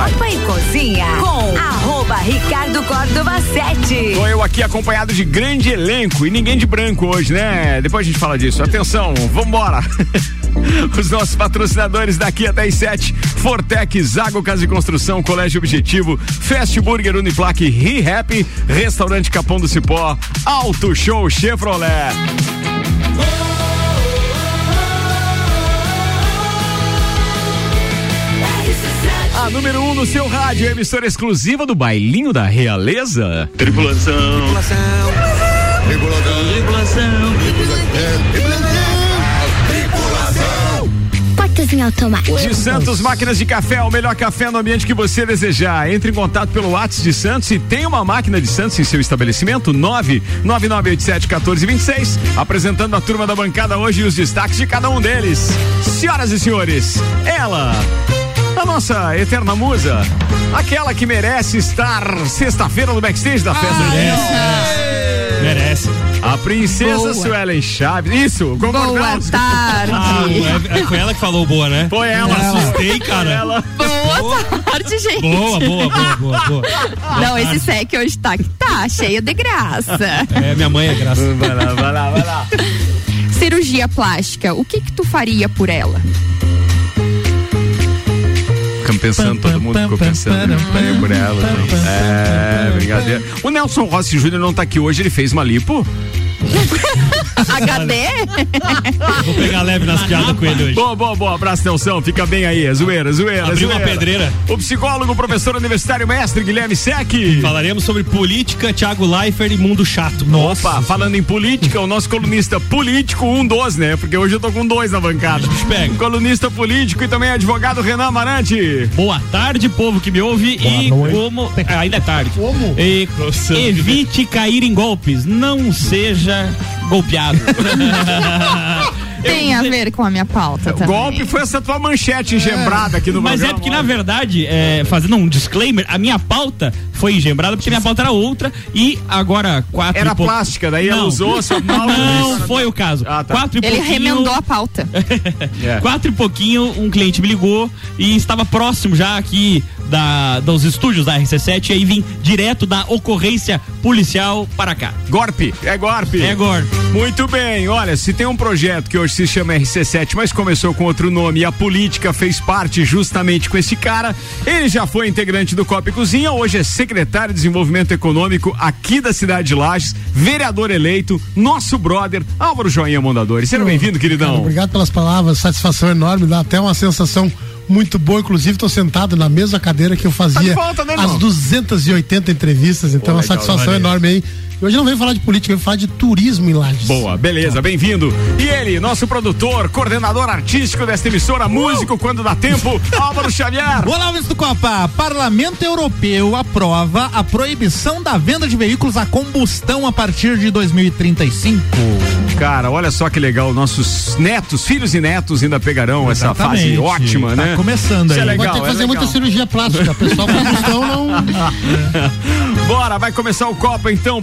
Copa e Cozinha com arroba Ricardo Córdova 7. Tô eu aqui acompanhado de grande elenco e ninguém de branco hoje, né? Depois a gente fala disso. Atenção, vambora! Os nossos patrocinadores daqui até as 7: Fortec, Zago Casa de Construção, Colégio Objetivo, Fast Burger Uniplaque, ReHap, Restaurante Capão do Cipó, Auto Show Chevrolet. A número 1 um no seu rádio, emissora exclusiva do Bailinho da Realeza. Tripulação. Tripulação. Tripulação. Tripulação. Portas em automático. De Santos Máquinas de Café, o melhor café no ambiente que você desejar. Entre em contato pelo WhatsApp de Santos e tem uma máquina de Santos em seu estabelecimento, 99987-1426. Apresentando a turma da bancada hoje e os destaques de cada um deles. Senhoras e senhores, ela a nossa eterna musa, aquela que merece estar sexta-feira no backstage da festa. Merece. Merece. A princesa Boa. Suelen Chaves. Isso, Boa concordamos. tarde. Ah, é, é, foi ela que falou boa, né? Foi ela. Eu assustei, cara. Ela. Boa tarde, gente. Boa, boa, boa, boa, boa. Não, esse sec hoje tá que tá, cheio de graça. É, minha mãe é graça. Vai lá, vai lá, vai lá. Cirurgia plástica, o que que tu faria por ela? Ficamos pensando, todo mundo ficou pensando. Por ela. É, brincadeira. O Nelson Rossi Júnior não tá aqui hoje, ele fez uma lipo. HD? Vou pegar leve nas piadas com ele hoje. Boa, boa, boa. Abraço, Nelson. Fica bem aí. É zoeira, zoeira. Abriu uma zoeira. pedreira. O psicólogo, professor universitário, mestre Guilherme Sec. Falaremos sobre política, Thiago Leifert e mundo chato. Opa, falando em política, o nosso colunista político, um dos, né? Porque hoje eu tô com dois na bancada. Bicho pega. Colunista político e também advogado Renan Amarante. Boa tarde, povo que me ouve e como Ah, ainda é tarde. Como? E, evite cair em golpes, não seja golpeado. Tem a ver com a minha pauta também. Golpe foi essa tua manchete engembrada aqui no Mas é programa. porque, na verdade, é, fazendo um disclaimer, a minha pauta foi engembrada porque a minha pauta era outra e agora quatro Era e plástica, daí ela usou a sua pauta. Não foi o caso. Ah, tá. Quatro e Ele pouquinho, remendou a pauta. É. Quatro e pouquinho, um cliente me ligou e estava próximo já aqui da, dos estúdios da RC7 e aí vim direto da ocorrência policial para cá. Golpe, é golpe. É agora. Muito bem, olha, se tem um projeto que hoje se chama RC7, mas começou com outro nome e a política fez parte justamente com esse cara, ele já foi integrante do Copa e Cozinha, hoje é secretário de Desenvolvimento Econômico aqui da cidade de Lages, vereador eleito, nosso brother Álvaro Joinha Mondadori. Seja bem-vindo, Cara, queridão. obrigado pelas palavras, satisfação enorme, dá até uma sensação muito boa. Inclusive, estou sentado na mesma cadeira que eu Tá fazia volta, né, as irmão? 280 entrevistas, então Pô, uma legal, satisfação enorme aí. E Hoje não venho falar de política, venho falar de turismo em Lages. Boa, beleza, bem-vindo. E ele, nosso produtor, coordenador artístico desta emissora, músico quando dá tempo, Álvaro Xavier. Olá, ouvintes do Copa. Parlamento Europeu aprova a proibição da venda de veículos a combustão a partir de 2035. Cara, olha só que legal, nossos netos, filhos e netos ainda pegarão essa fase Exatamente. ótima, Tá né? começando é aí. legal, Vai ter que é fazer legal. muita cirurgia plástica. Pessoal, combustão não. Bora, vai começar o Copa então,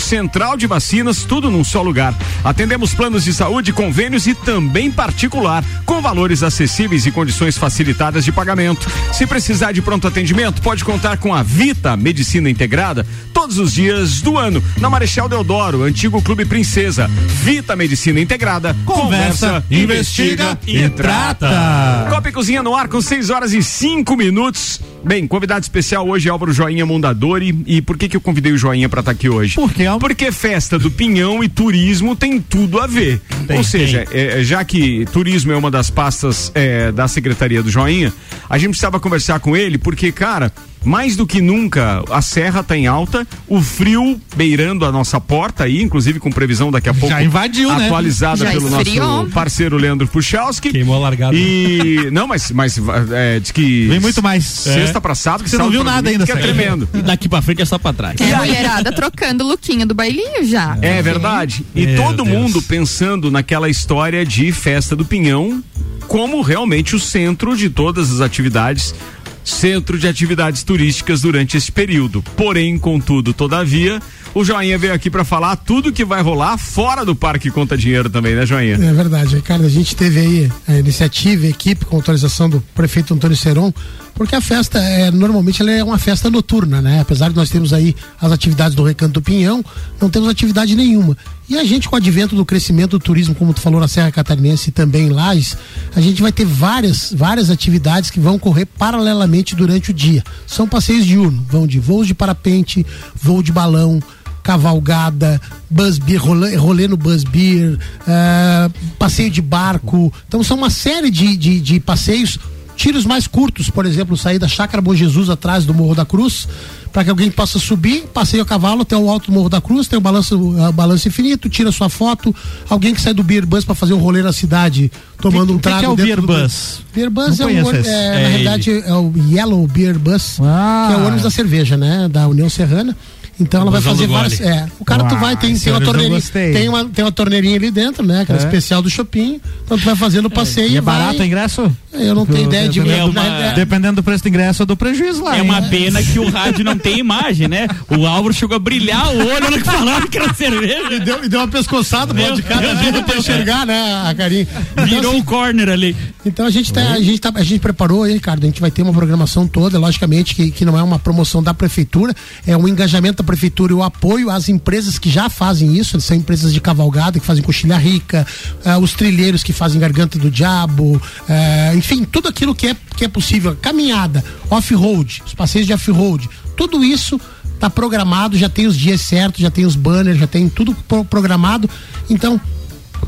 central de vacinas, tudo num só lugar. Atendemos planos de saúde, convênios e também particular, com valores acessíveis e condições facilitadas de pagamento. Se precisar de pronto atendimento, pode contar com a Vita Medicina Integrada todos os dias do ano, na Marechal Deodoro, antigo Clube Princesa. Vita Medicina Integrada, Conversa, investiga e trata. Copa e Cozinha no ar com 6 horas e 5 minutos. Bem, convidado especial hoje é Álvaro Joinha Mondadori. E por que que eu convidei o Joinha pra estar aqui hoje? Por quê, Álvaro? Porque festa do Pinhão e turismo tem tudo a ver. Tem, Ou seja, é, já que turismo é uma das pastas é, da Secretaria do Joinha, a gente precisava conversar com ele porque, cara, mais do que nunca, a serra está em alta, o frio beirando a nossa porta aí, inclusive com previsão daqui a pouco. Já invadiu, né? Atualizada Já pelo esfriou. nosso parceiro Leandro Puchalski. Queimou a largada. E. Não, mas, mas é, diz que. Vem muito mais. Sexta pra sábado, que Você não viu nada domingo, ainda, Que é tremendo. E daqui pra frente é só pra trás. É a mulherada trocando o lookinho do bailinho já. É verdade. E Meu todo Deus. mundo pensando naquela história de festa do Pinhão como realmente o centro de todas as atividades, centro de atividades turísticas durante esse período. Porém, contudo, todavia, o Joinha veio aqui para falar tudo que vai rolar fora do Parque Conta Dinheiro também, né, Joinha? É verdade, Ricardo. A gente teve aí a iniciativa, a equipe com autorização do prefeito Antônio Seron, porque a festa é normalmente ela é uma festa noturna, né? Apesar de nós termos aí as atividades do Recanto do Pinhão, não temos atividade nenhuma. E a gente, com o advento do crescimento do turismo, como tu falou na Serra Catarinense e também em Lages, a gente vai ter várias, várias atividades que vão correr paralelamente durante o dia. São passeios diurnos, vão de voos de parapente, voo de balão, cavalgada, bus beer, rolê, rolê no bus beer, eh, passeio de barco. Então são uma série de, de, de passeios, tiros mais curtos, por exemplo, sair da Chácara Bom Jesus atrás do Morro da Cruz, para que alguém possa subir, passeio a cavalo até o alto do Morro da Cruz, tem o balanço, ah, balanço infinito, tira sua foto, alguém que sai do beer bus para fazer um rolê na cidade, tomando um que que trago é o beer do- bus? Beer Bus Não é, um, é, É na ele. realidade é o Yellow Beer Bus, Ah. que é o ônibus da cerveja, né? Da União Serrana. Então ela vai fazer várias. É, o cara tu Ah, vai, tem, tem uma torneirinha. Tem uma, tem uma torneirinha ali dentro, né? Aquela É. especial do shopping. Então tu vai fazendo o passeio. E é vai- barato o ingresso? Eu não tenho ideia de É uma- é- Dependendo do preço do ingresso, eu dou prejuízo lá. É hein? uma pena que o rádio não tem imagem, né? O Álvaro chegou a brilhar o olho na que falava que era cerveja. E deu, e deu uma pescoçada pro de cada Deus. vida pra enxergar, né, a carinha. Então, Virou assim, o corner ali. Então a gente, tá, a, gente tá, a gente preparou aí, Ricardo. A gente vai ter uma programação toda, logicamente, que, que não é uma promoção da prefeitura, é um engajamento da prefeitura o apoio às empresas que já fazem isso, são empresas de cavalgada que fazem coxilha rica, eh, os trilheiros que fazem garganta do diabo, eh, enfim, tudo aquilo que é, que é possível. Caminhada, off-road, os passeios de off-road, tudo isso tá programado, já tem os dias certos, já tem os banners, já tem tudo pro- programado. Então,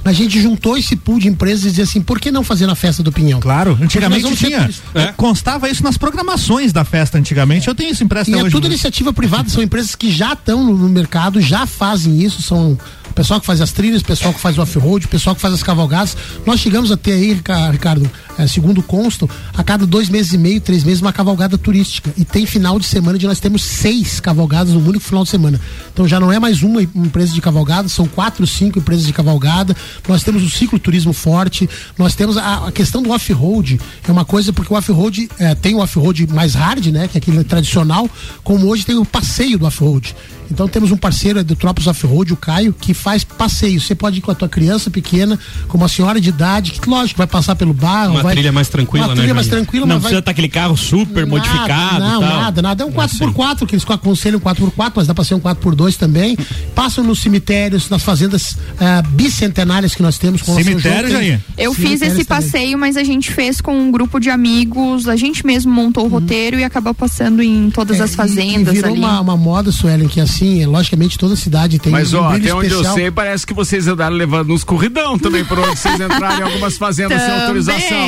a gente juntou esse pool de empresas e dizia assim, por que não fazer na festa do Pinhão? Claro, antigamente tinha. isso. É, Constava isso nas programações da festa antigamente. Eu tenho isso impresso E até é hoje. tudo né? iniciativa privada, são empresas que já estão no, no mercado, já fazem isso, são o pessoal que faz as trilhas, o pessoal que faz o off-road, o pessoal que faz as cavalgadas. Nós chegamos a ter aí, Rica- Ricardo, eh, segundo constam, a cada dois meses e meio, três meses, uma cavalgada turística. E tem final de semana onde nós temos seis cavalgadas no único final de semana. Então já não é mais uma empresa de cavalgada, são quatro, cinco empresas de cavalgada. Nós temos o cicloturismo forte, nós temos a, a questão do off-road, é uma coisa porque o off-road eh, tem o off-road mais hard, né, que é aquele tradicional, como hoje tem o passeio do off-road. Então temos um parceiro é do Tropos Off-Road, o Caio, que faz passeio. Você pode ir com a tua criança pequena, com uma senhora de idade, que lógico, vai passar pelo bairro. Uma vai, trilha mais tranquila, Uma né, trilha mais tranquila, Não mas precisa vai... estar aquele carro super Nada, modificado. Não, e tal. nada, nada. É um 4x4, que eles aconselham 4x4, mas dá pra ser um 4x2 também. Passam nos cemitérios, nas fazendas ah, bicentenárias que nós temos com Cemitério, Jair? Eu fiz esse também. passeio, mas a gente fez com um grupo de amigos, a gente mesmo montou o roteiro e acabou passando em todas É, as e- fazendas e virou ali. Uma, uma moda, Suelen, que assim, é, logicamente toda cidade tem Mas um ó, brilho até onde eu sei, parece que vocês andaram levando nos corridão também, por onde vocês entraram em algumas fazendas sem autorização.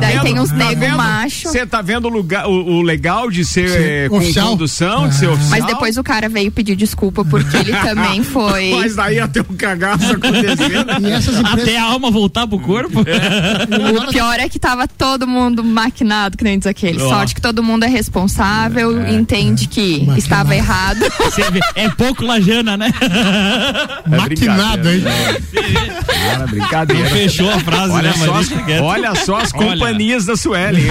Daí tem uns nego vendo? macho. Você tá vendo o, lugar, o, o legal de ser Sim, eh, com oficial. condução, de ser Ah. oficial? Mas depois o cara veio pedir desculpa porque ele também foi. Mas daí até um cagaço acontecendo. E essas empresas. Até a alma voltar pro corpo. O pior é que tava todo mundo maquinado, que nem diz aquele. Ó. Sorte que todo mundo é responsável, entende que Maquinado. estava errado. Você vê, é pouco lajana, né? Maquinado, hein? Cara, brincadeira. Fechou a frase, Olha né? só, as, olha só as Olha. companhias da Sueli. hein?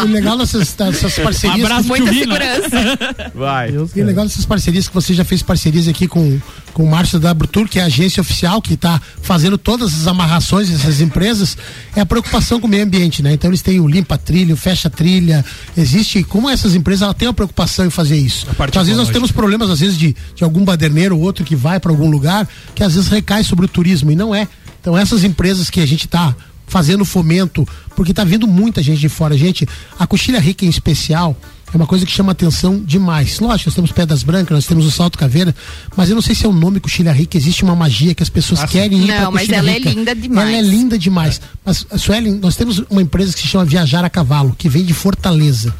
E o legal dessas, dessas Um parcerias. abraço, Muita segurança. Vai. E o legal dessas parcerias que você já fez parcerias aqui com, com o Márcio da Brutur, que é a agência oficial que está fazendo todas as amarrações dessas empresas, é a preocupação com o meio ambiente, né? Então eles têm o limpa trilha, o fecha trilha, existe, como essas empresas ela tem uma preocupação em fazer isso. Então, às vezes nós temos problemas, às vezes, de, de algum baderneiro ou outro que vai para algum lugar, que às vezes recai sobre o turismo, e não é. Então essas empresas que a gente está fazendo fomento, porque tá vindo muita gente de fora. Gente, a coxilha rica em especial é uma coisa que chama atenção demais. Lógico, nós temos Pedras Brancas, nós temos o Salto Caveira, mas eu não sei se é o nome coxilha rica, existe uma magia que as pessoas querem ir Não, pra mas ela é rica. linda demais. Ela é linda demais. Mas, Suelen, nós temos uma empresa que se chama Viajar a Cavalo, que vem de Fortaleza,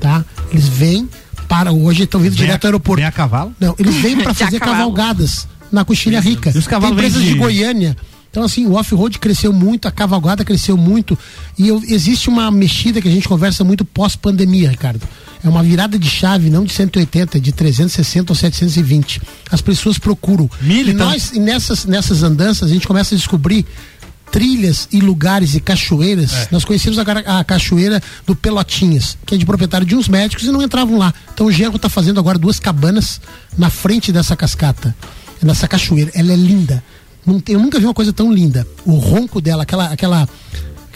tá? Eles vêm para hoje, estão vindo Vem direto a- ao aeroporto. vem a cavalo? Não, eles vêm para fazer cavalgadas na Coxilha Rica. E os cavalos Tem empresas de- Goiânia. Então, assim, o off-road cresceu muito, a cavalgada cresceu muito. E eu- existe uma mexida que a gente conversa muito pós-pandemia, Ricardo. É uma virada de chave, não de 180, de 360 ou 720. As pessoas procuram. Milha, e então. nós, e nessas, nessas andanças, a gente começa a descobrir trilhas e lugares e cachoeiras. É. Nós conhecemos agora a cachoeira do Pelotinhas, que é de proprietário de uns médicos e não entravam lá. Então o Gerro está fazendo agora duas cabanas na frente dessa cascata, nessa cachoeira. Ela é linda. Eu nunca vi uma coisa tão linda. O ronco dela, aquela aquela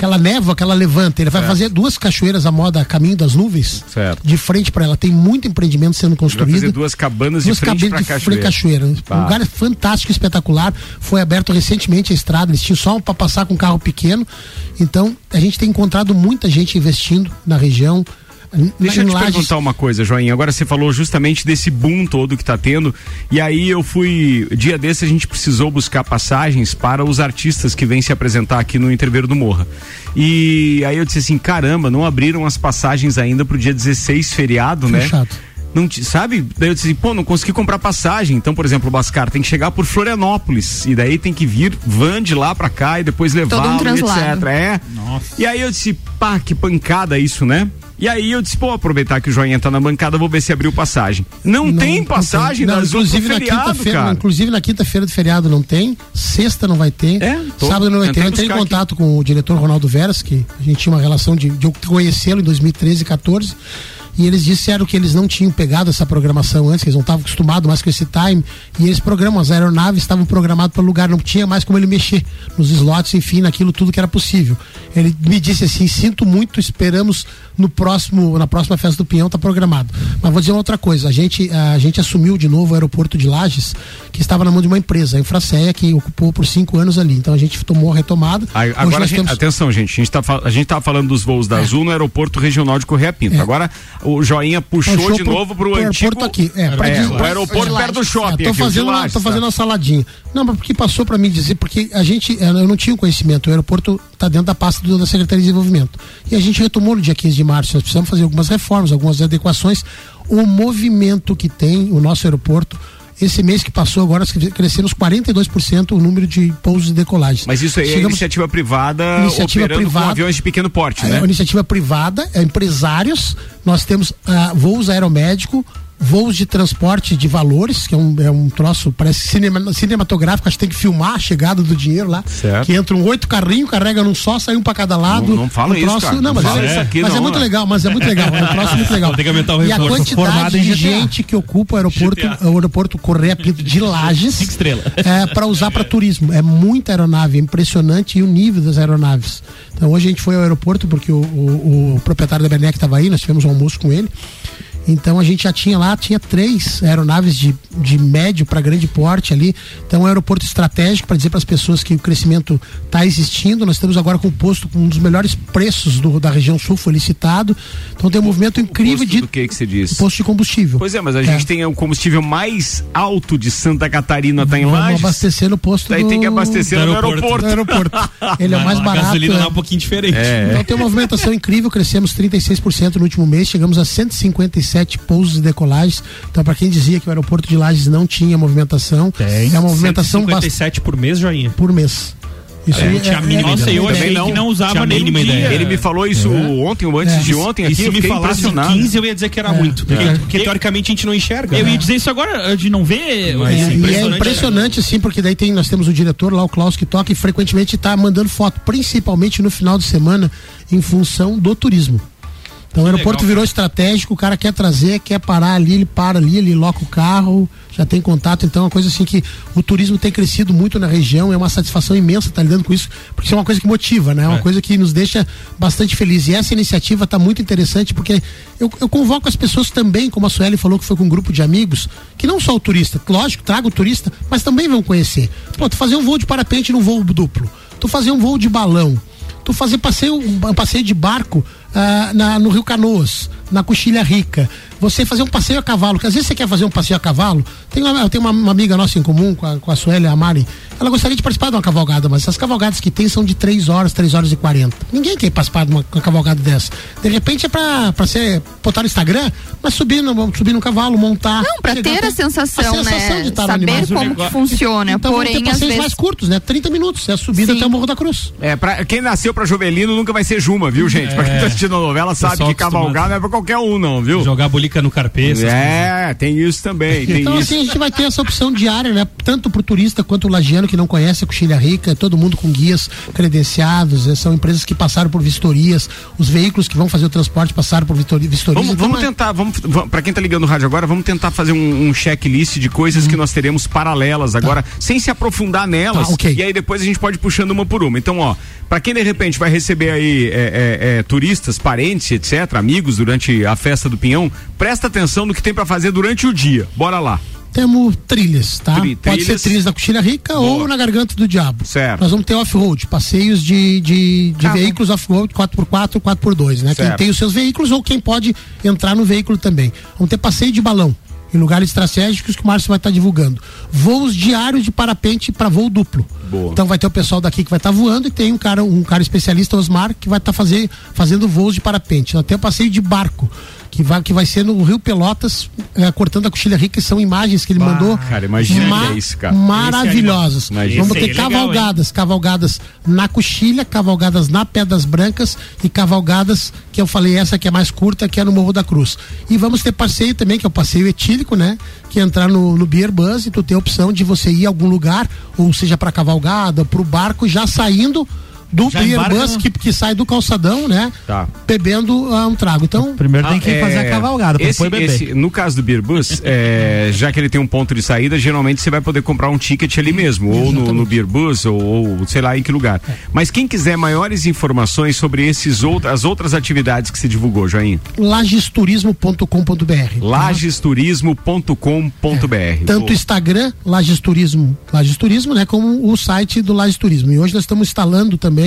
aquela névoa que ela levanta. Ele vai fazer duas cachoeiras à moda Caminho das Nuvens. Certo. De frente para ela. Tem muito empreendimento sendo Vai construído fazer duas cabanas de duas frente cabeças pra de cachoeira. cachoeira. Bah. Um lugar fantástico, espetacular. Foi aberto recentemente a estrada. Eles tinham só para passar com carro pequeno. Então, a gente tem encontrado muita gente investindo na região. Deixa eu te Lages. perguntar uma coisa, Joinha. Agora você falou justamente desse boom todo que tá tendo. E aí eu fui. Dia desse a gente precisou buscar passagens para os artistas que vêm se apresentar aqui no Interveiro do Morra. E aí eu disse assim: caramba, não abriram as passagens ainda pro dia 16, feriado, né? Fechado. Não, te- sabe? Daí eu disse, assim, pô, não consegui comprar passagem. Então, por exemplo, o Bascar tem que chegar por Florianópolis. E daí tem que vir van de lá pra cá e depois levar um e etc. É. E aí eu disse, pá, que pancada isso, né? E aí eu disse, pô, aproveitar que o Joinha tá na bancada, vou ver se abriu passagem. Não, tem passagem não, nas inclusive na feriado, quinta-feira, cara. inclusive na quinta-feira do feriado não tem, sexta não vai ter, É, tô- sábado não vai ter. Eu entrei em contato com o diretor Ronaldo Veras, que a gente tinha uma relação de, de conhecê-lo em 2013 e 14. E eles disseram que eles não tinham pegado essa programação antes, que eles não estavam acostumados mais com esse time. E eles programam, as aeronaves estavam programadas para o lugar, não tinha mais como ele mexer nos slots, enfim, naquilo tudo que era possível. Ele me disse assim: sinto muito, esperamos no próximo, na próxima festa do Pinhão, tá programado. Mas vou dizer uma outra coisa: a gente, a gente assumiu de novo o aeroporto de Lages, que estava na mão de uma empresa, a Infraceia, que ocupou por cinco anos ali. Então a gente tomou a retomada. Aí, Agora, gente, temos- atenção, gente. A gente, tá, gente tá falando dos voos da Azul no aeroporto regional de Correia Pinto. É. Agora o Joinha puxou, Puxou de pro- novo pro, pro antigo. aeroporto aqui. É, pra É, o aeroporto perto do shopping. Ah, tô fazendo, uma, tô fazendo uma saladinha. Não, mas porque passou para mim dizer, porque a gente, eh, eu não tinha conhecimento, o aeroporto está dentro da pasta do- da Secretaria de Desenvolvimento. E a gente retomou no dia 15 de março, nós precisamos fazer algumas reformas, algumas adequações. O movimento que tem o nosso aeroporto, esse mês que passou agora, nós crescemos 42% o número de pousos e decolagens. Mas isso aí é Chegamos- iniciativa privada Iniciativa operando com privada. aviões de pequeno porte, é né? uma iniciativa privada, é empresários. Nós temos ah, voos aeromédico, voos de transporte de valores, que é um, é um troço, parece cinema- cinematográfico, acho que tem que filmar a chegada do dinheiro lá. Certo. Que entram oito carrinhos, carrega num só, sai um pra cada lado. Não- não fala um isso, troço, cara. Não, Não mas, fala é, isso aqui, mas é não, muito né? legal, mas é muito legal. É um troço muito legal. Tem que aumentar o e a quantidade de gente que ocupa o aeroporto, GTA. o aeroporto Correia Pinto de Lages. Cinco estrelas. É, para usar para turismo. É muita aeronave, é impressionante e o nível das aeronaves. Então hoje a gente foi ao aeroporto porque o, o- o proprietário da Bernec estava aí, nós tivemos um almoço com ele. Então a gente já tinha lá, tinha três aeronaves de, de médio para grande porte ali. Então é um aeroporto estratégico para dizer para as pessoas que o crescimento está existindo. Nós estamos agora com o posto com um dos melhores preços do- da região sul, foi licitado. Então tem um movimento incrível Posto de do que que você disse? posto de combustível. Pois é, mas a gente tem o combustível mais alto de Santa Catarina, tá em Vamos Lages. abastecer no posto Daí do... tem que abastecer do no aeroporto. aeroporto. do aeroporto. Ele é o mais A barato. gasolina é. é um pouquinho diferente. Então tem uma movimentação incrível, crescemos 36% no último mês, chegamos a 157 pousos e decolagens. Então, para quem dizia que o aeroporto de Lages não tinha movimentação, é uma movimentação bastante 57 por mês, joinha. por mês. Isso É, aí não tinha a mínima é- ideia. eu é- achei não. que não usava nem É. dia. Ele, ele me falou isso ontem ou antes É. de ontem E aqui, se eu me falasse impressionado. 15, eu ia dizer que era muito. Porque, porque teoricamente a gente não enxerga. Eu ia dizer isso agora de não ver. É, esse e é impressionante, assim, porque daí tem, nós temos o diretor lá, o Klaus, que toca e frequentemente está mandando foto, principalmente no final de semana, em função do turismo. Então o aeroporto legal, virou estratégico, o cara quer trazer, quer parar ali, ele para ali, ele loca o carro, já tem contato. Então é uma coisa assim que o turismo tem crescido muito na região, é uma satisfação imensa estar lidando com isso, porque isso é uma coisa que motiva, né? É uma coisa que nos deixa bastante feliz. E essa iniciativa está muito interessante, porque eu, eu convoco as pessoas também, como a Sueli falou que foi com um grupo de amigos, que não só o turista, lógico, traga o turista, mas também vão conhecer. Pô, tu fazer um voo de parapente num voo duplo, tu fazer um voo de balão, tu fazer passeio, um passeio de barco ah, na, no Rio Canoas, na Coxilha Rica. Você fazer um passeio a cavalo, que às vezes você quer fazer um passeio a cavalo. Tem uma, eu tenho uma, uma amiga nossa em comum, com a, com a Sueli, a Mari. Ela gostaria de participar de uma cavalgada, mas essas cavalgadas que tem são de 3 horas, 3 horas e 40. Ninguém quer participar de uma, uma cavalgada dessa. De repente é pra, pra ser, botar no Instagram, mas subir no, subir no cavalo, montar. Não, pra ter até- a sensação, a sensação né? de estar Saber como que funciona. Então Porém, às passeios vezes. mais curtos, né? 30 minutos. É a subida Sim. até o Morro da Cruz. É, pra, quem nasceu pra Jovelino nunca vai ser Juma, viu, gente? Pra quem tá assistindo a novela sabe que cavalgar não é pra qualquer um, não, viu? Jogar bolica no carpê. essas É, tem isso também, tem Então, isso. assim, a gente vai ter essa opção diária, né? Tanto pro turista quanto o lagiano que não conhece a Coxilha Rica, todo mundo com guias credenciados, eh, são empresas que passaram por vistorias, os veículos que vão fazer o transporte passaram por vistori- vistorias. Vamos, Então, vamos é- tentar, vamos, vamos para quem tá ligando no rádio agora, vamos tentar fazer um, um checklist de coisas que nós teremos paralelas agora, sem se aprofundar nelas. Tá, ok. E aí depois a gente pode ir puxando uma por uma. Então, ó, para quem de repente vai receber aí é, é, é, turistas, parentes, etc., amigos durante a festa do Pinhão, presta atenção no que tem para fazer durante o dia. Bora lá. Temos trilhas, tá? Tri- Pode ser trilhas. na Coxilha Rica Boa. ou na Garganta do Diabo. Certo. Nós vamos ter off-road, passeios de, de, de veículos off-road 4x4, 4x2, né? Quem Certo. tem os seus veículos ou quem pode entrar no veículo também. Vamos ter passeio de balão em lugares estratégicos que o Márcio vai estar divulgando. Voos diários de parapente para voo duplo. Boa. Então vai ter o pessoal daqui que vai estar voando e tem um cara, um cara especialista, Osmar, que vai estar fazer, fazendo voos de parapente. Temos o passeio de barco. Que vai, que vai ser no Rio Pelotas, eh, cortando a coxilha rica, que são imagens que ele mandou. cara, imagina que é isso, cara. Maravilhosas. Imagina. Vamos ter é legal, cavalgadas, cavalgadas na coxilha, cavalgadas na Pedras Brancas e cavalgadas, que eu falei, essa que é mais curta, que é no Morro da Cruz. E vamos ter passeio também, que é o passeio etílico, né? Que é entrar no, no Beer Bus e tu tem a opção de você ir a algum lugar, ou seja, pra cavalgada, pro barco, já saindo do Já Bus, no- que, que sai do calçadão, né? Tá. Bebendo ah, um trago. Então, Primeiro tem que Ah, fazer é, a cavalgada pra esse, depois beber. esse- no caso do Beer Bus, é, já que ele tem um ponto de saída, geralmente você vai poder comprar um ticket ali mesmo, ou no, no Beer Bus, ou, ou sei lá em que lugar. Mas quem quiser maiores informações sobre esses out, as outras atividades que você divulgou, Joinha, lagesturismo.com.br. lagesturismo.com.br. Tanto o Instagram, Lages Turismo, Lages Turismo, né, como o site do Lages Turismo. E hoje nós estamos instalando também,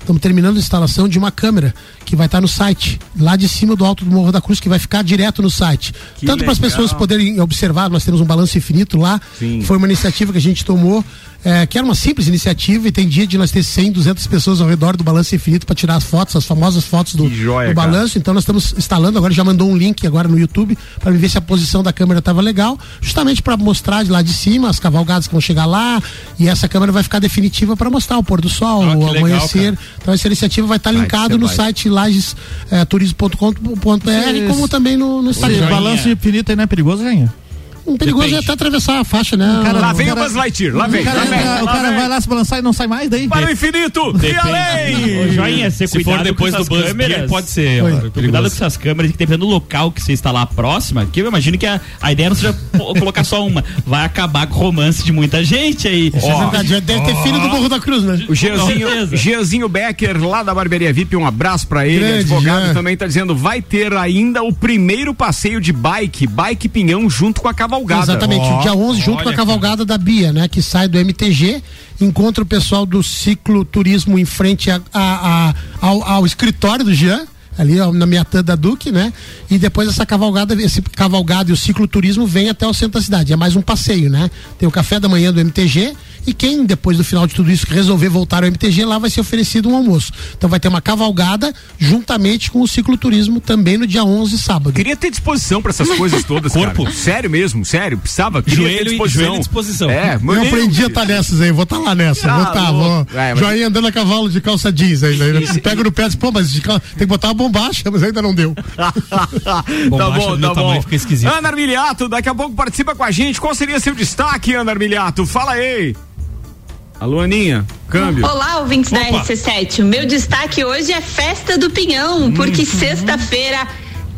estamos terminando a instalação de uma câmera que vai estar no site, lá de cima do alto do Morro da Cruz, que vai ficar direto no site. Que Tanto para as pessoas poderem observar, nós temos um balanço infinito lá. Sim. Foi uma iniciativa que a gente tomou, é, que era uma simples iniciativa, e tem dia de nós ter 100, 200 pessoas ao redor do balanço infinito para tirar as fotos, as famosas fotos do, joia, do cara. balanço. Então nós estamos instalando agora, já mandou um link agora no YouTube para ver se a posição da câmera estava legal, justamente para mostrar de lá de cima as cavalgadas que vão chegar lá e essa câmera vai ficar definitiva para mostrar o pôr do sol, Ah, o legal, amanhecer. então essa iniciativa vai estar Vai linkado no vai. site lages.turismo.com.br como também no, no Instagram. balanço infinito aí não é perigoso, Rainha? Um perigoso é Depende. até atravessar a faixa, né? cara- Lá vem o Buzz Lightyear, lá vem, O cara, lá vem, o cara vai lá se balançar e não sai mais daí. Para o infinito e Ô, além! joinha, ser Se for cuidado depois com do essas Buzz câmeras. Pode ser. Ó, Cuidado com essas câmeras, que dependendo do local que você está lá próxima, que eu imagino que a, a ideia não seja colocar só uma. Vai acabar com o romance de muita gente aí. É verdade, deve ter filho do Morro da Cruz, né? O certeza. Jeanzinho Becker, lá da Barbearia VIP, um abraço pra ele. Grande, advogado Jean. também tá dizendo: vai ter ainda o primeiro passeio de bike, bike pinhão, junto com a cavalgada. Exatamente, o dia 11 junto com a cavalgada da Bia, né, que sai do MTG, encontra o pessoal do ciclo turismo em frente a- a- a- ao, ao escritório do Jean, ali na Miatã da Duque, né? E depois essa cavalgada, esse cavalgada e o ciclo turismo vem até o centro da cidade. É mais um passeio, né? Tem o café da manhã do MTG e quem depois do final de tudo isso resolver voltar ao MTG lá vai ser oferecido um almoço. Então vai ter uma cavalgada juntamente com o ciclo turismo também no dia 11 sábado. Queria ter disposição pra essas coisas todas, Corpo. cara. Sério mesmo, sério. Precisava. Queria Joelho ter e- disposição. joelho e disposição. É, Eu aprendi a estar nessas aí, vou estar lá nessa. Ah, vou estar, louco. vou. É, mas- Joinha andando a cavalo de calça jeans ainda. ainda Pega no pé e diz, pô, mas de cal- tem que botar uma bombacha, mas ainda não deu. tá Bombacha bom, do tá bom. fica esquisito. Ana Armiliato, daqui a pouco participa com a gente. Qual seria seu destaque, Ana Armiliato? Fala aí. Alô, Aninha, câmbio. Olá, ouvintes da Opa. RC7. O meu destaque hoje é Festa do Pinhão, porque sexta-feira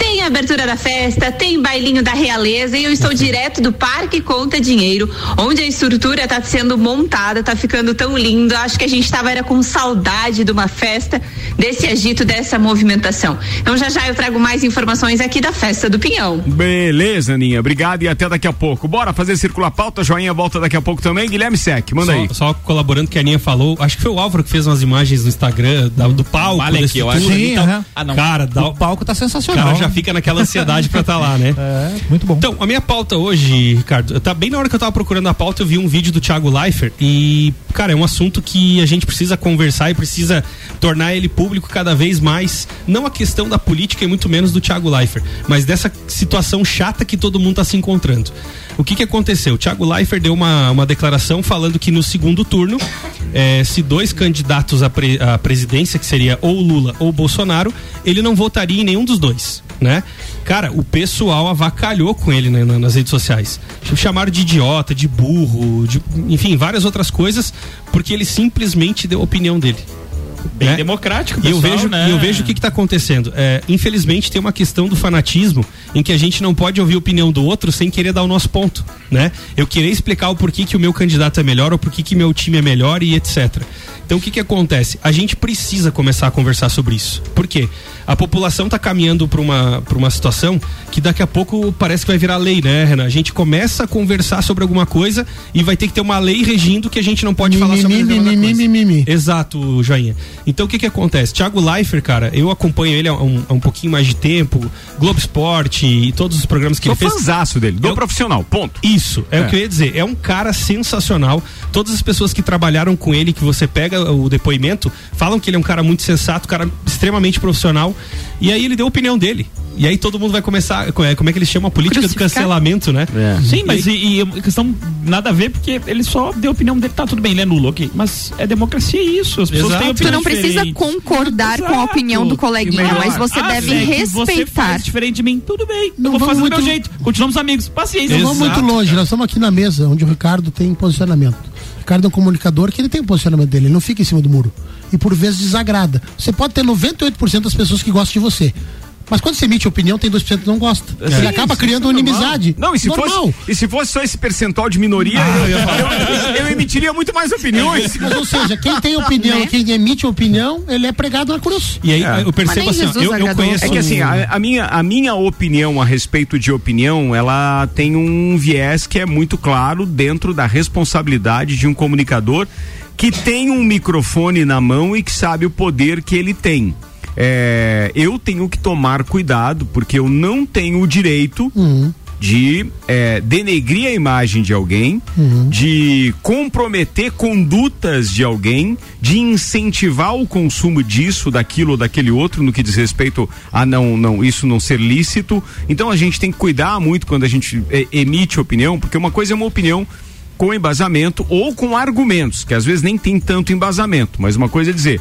Tem abertura da festa, tem bailinho da realeza e eu estou direto do Parque Conta Dinheiro, onde a estrutura está sendo montada, tá ficando tão lindo. Acho que a gente estava era com saudade de uma festa, desse agito, dessa movimentação. Então já já eu trago mais informações aqui da festa do Pinhão. Beleza, Aninha. Obrigado e até daqui a pouco. Bora fazer circular a pauta, joinha volta daqui a pouco também. Guilherme Sec, manda só, aí. Só colaborando que a Aninha falou, acho que foi o Álvaro que fez umas imagens no Instagram da- do palco. Vale da aqui, eu acho. Sim, tal. aham. Ah, não. Cara, dá, O palco tá o sensacional. cara já fica naquela ansiedade pra estar lá, né? É, muito bom. Então, a minha pauta hoje, Ricardo, tá bem na hora que eu tava procurando a pauta, eu vi um vídeo do Thiago Leifert e, cara, é um assunto que a gente precisa conversar e precisa tornar ele público cada vez mais. Não a questão da política e muito menos do Thiago Leifert, mas dessa situação chata que todo mundo tá se encontrando. O que que aconteceu? O Thiago Leifert deu uma, uma declaração falando que no segundo turno, eh, se dois candidatos à, pre- à presidência, que seria ou Lula ou Bolsonaro, ele não votaria em nenhum dos dois, né? Cara, o pessoal avacalhou com ele né, na- nas redes sociais. Chamaram de idiota, de burro, de, enfim, várias outras coisas, porque ele simplesmente deu a opinião dele. Bem né? democrático, E eu pessoal, vejo, né? e eu vejo o que está acontecendo. É, infelizmente tem uma questão do fanatismo em que a gente não pode ouvir a opinião do outro sem querer dar o nosso ponto, né? Eu querer explicar o porquê que o meu candidato é melhor ou porquê que meu time é melhor e etc. Então o que que acontece? A gente precisa começar a conversar sobre isso. Por quê? A população está caminhando para uma, pra uma situação que daqui a pouco parece que vai virar lei, né, Renan? A gente começa a conversar sobre alguma coisa e vai ter que ter uma lei regindo que a gente não pode falar sobre Mimimi, determinada mimimi, coisa. mimimi. Exato, Joinha. Então o que que acontece? Thiago Leifert, cara, eu acompanho ele há um, há um pouquinho mais de tempo, Globo Esporte e todos os programas que Sou ele fez. fãzaço dele, do Eu- profissional, ponto. Isso, é, É. o que eu ia dizer. É um cara sensacional. Todas as pessoas que trabalharam com ele, que você pega o depoimento, falam que ele é um cara muito sensato, um cara extremamente profissional. E aí ele deu a opinião dele. E aí todo mundo vai começar. é, Como é que eles chamam? A política do cancelamento, né? Sim, mas e, e a questão nada a ver, porque ele só deu a opinião dele, tá tudo bem, ele é nulo, ok. Mas é democracia isso, as pessoas Exato. têm Tu opinião não precisa diferente. concordar com a opinião do coleguinha, melhor. mas você Ah, deve é Você respeitar. faz diferente de mim, tudo bem. Não eu vou fazer do meu muito- jeito. Continuamos amigos. Paciência. Não vamos Exato. muito longe, nós estamos aqui na mesa, onde o Ricardo tem posicionamento. O Ricardo é um comunicador que ele tem o posicionamento dele, ele não fica em cima do muro. E por vezes desagrada. Você pode ter 98% das pessoas que gostam de você. Mas quando você emite opinião, tem 2% que não gosta. Você acaba criando uma inimizade. Não, e se, Normal. fosse, e se fosse só esse percentual de minoria, eu, eu- eu emitiria muito mais opiniões. Mas, ou seja, quem tem opinião, Né? quem emite opinião, ele é pregado na cruz. E aí É. eu percebo Mas nem assim, eu, eu conheço. É que assim, a, a minha, a minha opinião a respeito de opinião, ela tem um viés que é muito claro dentro da responsabilidade de um comunicador que tem um microfone na mão e que sabe o poder que ele tem. É, eu tenho que tomar cuidado porque eu não tenho o direito de é, denegrir a imagem de alguém, de comprometer condutas de alguém, de incentivar o consumo disso, daquilo ou daquele outro, no que diz respeito a não, não, isso não ser lícito. Então a gente tem que cuidar muito quando a gente é, emite opinião, porque uma coisa é uma opinião com embasamento ou com argumentos, que às vezes nem tem tanto embasamento, mas uma coisa é dizer,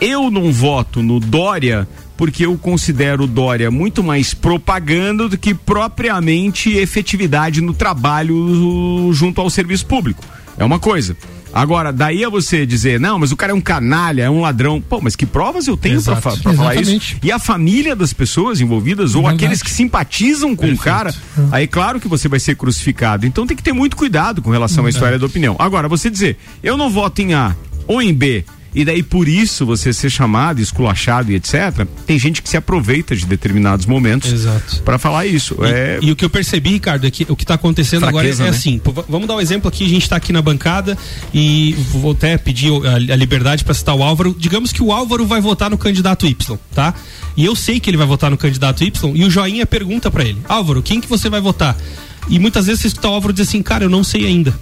eu não voto no Dória porque eu considero o Dória muito mais propaganda do que propriamente efetividade no trabalho junto ao serviço público. É uma coisa. Agora, daí a você dizer, não, mas o cara é um canalha, é um ladrão. Pô, mas que provas eu tenho fa- pra falar isso? E a família das pessoas envolvidas, ou Verdade. aqueles que simpatizam com o cara, aí claro que você vai ser crucificado. Então tem que ter muito cuidado com relação à história da opinião. Agora, você dizer, eu não voto em A ou em B, e daí por isso você ser chamado, esculachado e etc. Tem gente que se aproveita de determinados momentos para falar isso. E, é e o que eu percebi, Ricardo, é que o que está acontecendo agora é, Fraqueza, é né? assim. pô, vamos dar um exemplo aqui. A gente está aqui na bancada e vou até pedir a, a liberdade para citar o Álvaro. Digamos que o Álvaro vai votar no candidato Y, tá? E eu sei que ele vai votar no candidato Y e o Joinha pergunta para ele: Álvaro, quem que você vai votar? E muitas vezes você escuta o Álvaro dizer assim, cara, eu não sei ainda.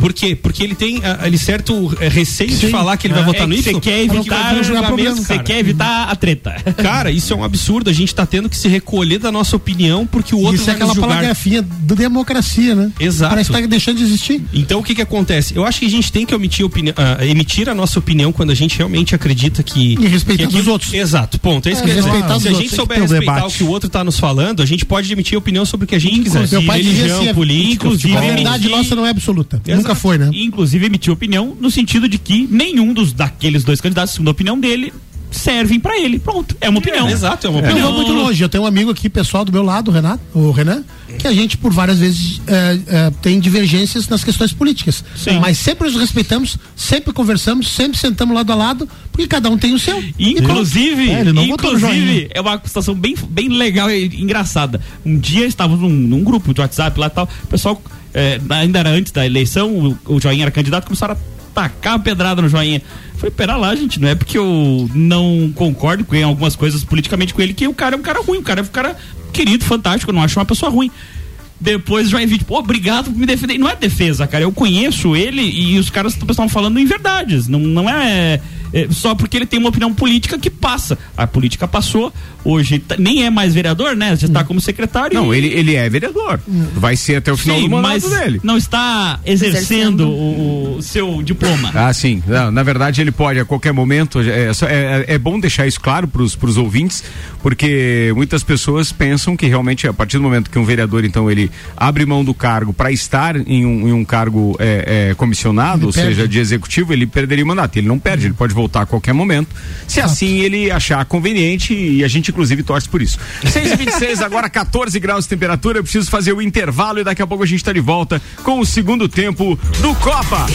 Por quê? Porque ele tem ah, ele certo eh, receio de Sim. falar que ele vai É, votar no que Y. Você quer evitar o julgamento, você quer evitar a treta. Cara, isso é um absurdo. A gente tá tendo que se recolher da nossa opinião porque o outro Isso é vai nos aquela julgar. paragrafia da democracia, né? Exato. Parece que tá deixando de existir. Então o que que acontece? Eu acho que a gente tem que omitir opini- ah, emitir a nossa opinião quando a gente realmente acredita que. E respeitar que os outros. Exato, ponto. É isso É, que dizer. respeitar Se a gente souber respeitar o que o outro tá nos falando, a gente pode emitir opinião sobre o que a gente quiser. Meu pai Religião, assim, é- política, inclusive, A verdade nossa não é absoluta. Nunca foi, né? Inclusive emitiu opinião no sentido de que nenhum dos daqueles dois candidatos, segundo a opinião dele, servem pra ele. Pronto, é uma opinião. exato, é uma Eu opinião. vou muito longe. Eu tenho um amigo aqui, pessoal do meu lado, o Renato, o Renan, que a gente, por várias vezes, é, é, tem divergências nas questões políticas. Sim. Mas sempre nos respeitamos, sempre conversamos, sempre sentamos lado a lado, porque cada um tem o seu. Inclusive, É, inclusive é uma situação bem, bem legal e engraçada. Um dia estávamos num, num grupo de WhatsApp lá e tal, o pessoal, é, ainda era antes da eleição, o, o Joinha era candidato, começaram a tacar a pedrada no Joinha. Falei, pera lá, gente, não é porque eu não concordo com algumas coisas politicamente com ele que o cara é um cara ruim, o cara é um cara querido, fantástico, eu não acho uma pessoa ruim. Depois já vídeo, pô, obrigado por me defender. Não é defesa, cara. Eu conheço ele e os caras estavam falando em verdades. Não, não é, é só porque ele tem uma opinião política que passa. A política passou, hoje tá- nem é mais vereador, né? Já está como secretário. Não, e- ele, ele é vereador. Vai ser até o final Sim, do mandato mas dele. não está exercendo o, o seu diploma. Ah, sim. Não, na verdade, ele pode a qualquer momento. É, só- é, é bom deixar isso claro para os ouvintes, porque muitas pessoas pensam que realmente, a partir do momento que um vereador, então, ele abre mão do cargo para estar em um, em um cargo é, é, comissionado, Ele ou perde. seja, de executivo, ele perderia o mandato. Ele não perde, ele pode voltar a qualquer momento, se assim ele achar conveniente e a gente, inclusive, torce por isso. 6h26, agora 14 graus de temperatura. Eu preciso fazer o intervalo e daqui a pouco a gente está de volta com o segundo tempo do Copa.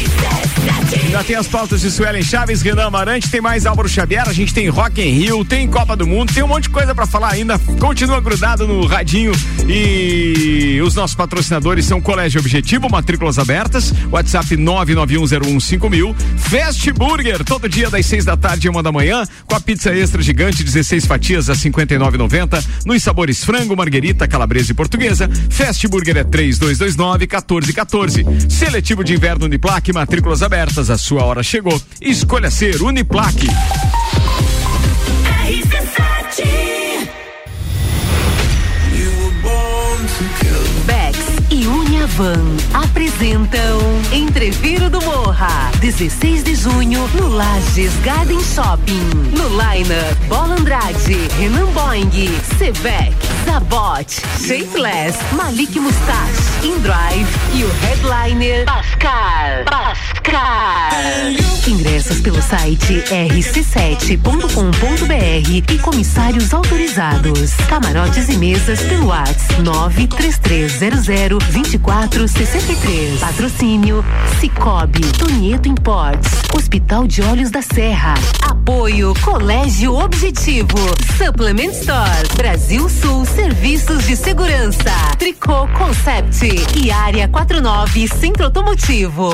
Ainda tem as pautas de Suelen Chaves, Renan Amarante, tem mais Álvaro Xavier, a gente tem Rock in Rio, tem Copa do Mundo, tem um monte de coisa pra falar ainda. Continua grudado no radinho e os nossos patrocinadores são Colégio Objetivo, matrículas abertas, WhatsApp 991015000, Fast Burger, todo dia das seis da tarde e uma da manhã, com a pizza extra gigante, 16 fatias a 59,90, nos sabores frango, marguerita, calabresa e portuguesa. Fast Burger é 3229 1414. Seletivo de inverno Uniplaque, matrículas abertas, a sua hora chegou. Escolha ser Uniplaque. RC7 Uniavan apresentam Entreviro do Morra, 16 de junho, no Lages Garden Shopping. No Liner, Bola Andrade, Renan Boing, Sevec, Zabot, Shapeless, Malik Mustache, InDrive e o headliner Pascal. Pascal. Ingressos pelo site rc7.com.br e comissários autorizados. Camarotes e mesas pelo WhatsApp 933002463. Patrocínio Cicobi, Tonieto Imports, Hospital de Olhos da Serra. Apoio Colégio Objetivo, Supplement Store, Brasil Sul Serviços de Segurança, Tricô Concept e Área 49 Centro Automotivo.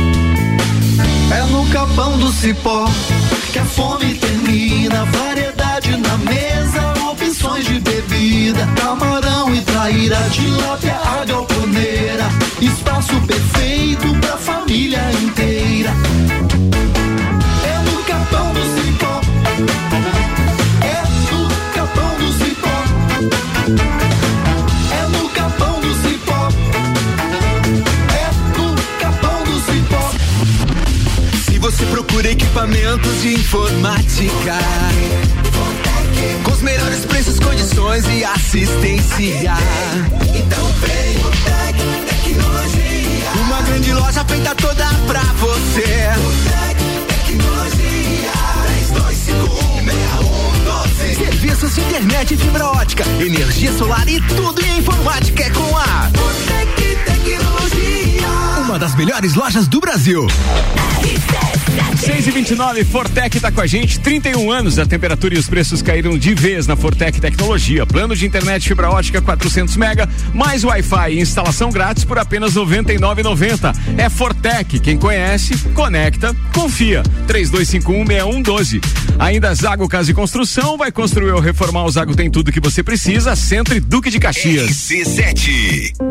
É no capão do cipó que a fome termina. Variedade na mesa, opções de bebida. Camarão e traíra, tilápia, a galponeira. Espaço perfeito procura equipamentos de informática, com os melhores preços, condições e assistência. Então vem o Tec Tecnologia. Uma grande loja feita toda pra você. Tec Tecnologia. 32516112. Serviços de internet fibra ótica, energia solar e tudo em informática é com a Botec Tecnologia. Uma das melhores lojas do Brasil. 6 e 29 Fortec tá com a gente, 31 anos, a temperatura e os preços caíram de vez na Fortec Tecnologia. Plano de internet fibra ótica 400 mega, mais Wi-Fi e instalação grátis por apenas 99,90. É Fortec, quem conhece, conecta, confia. 32516112. Ainda Zago Casa e Construção, vai construir ou reformar o Zago tem tudo que você precisa, Centro e Duque de Caxias. C7.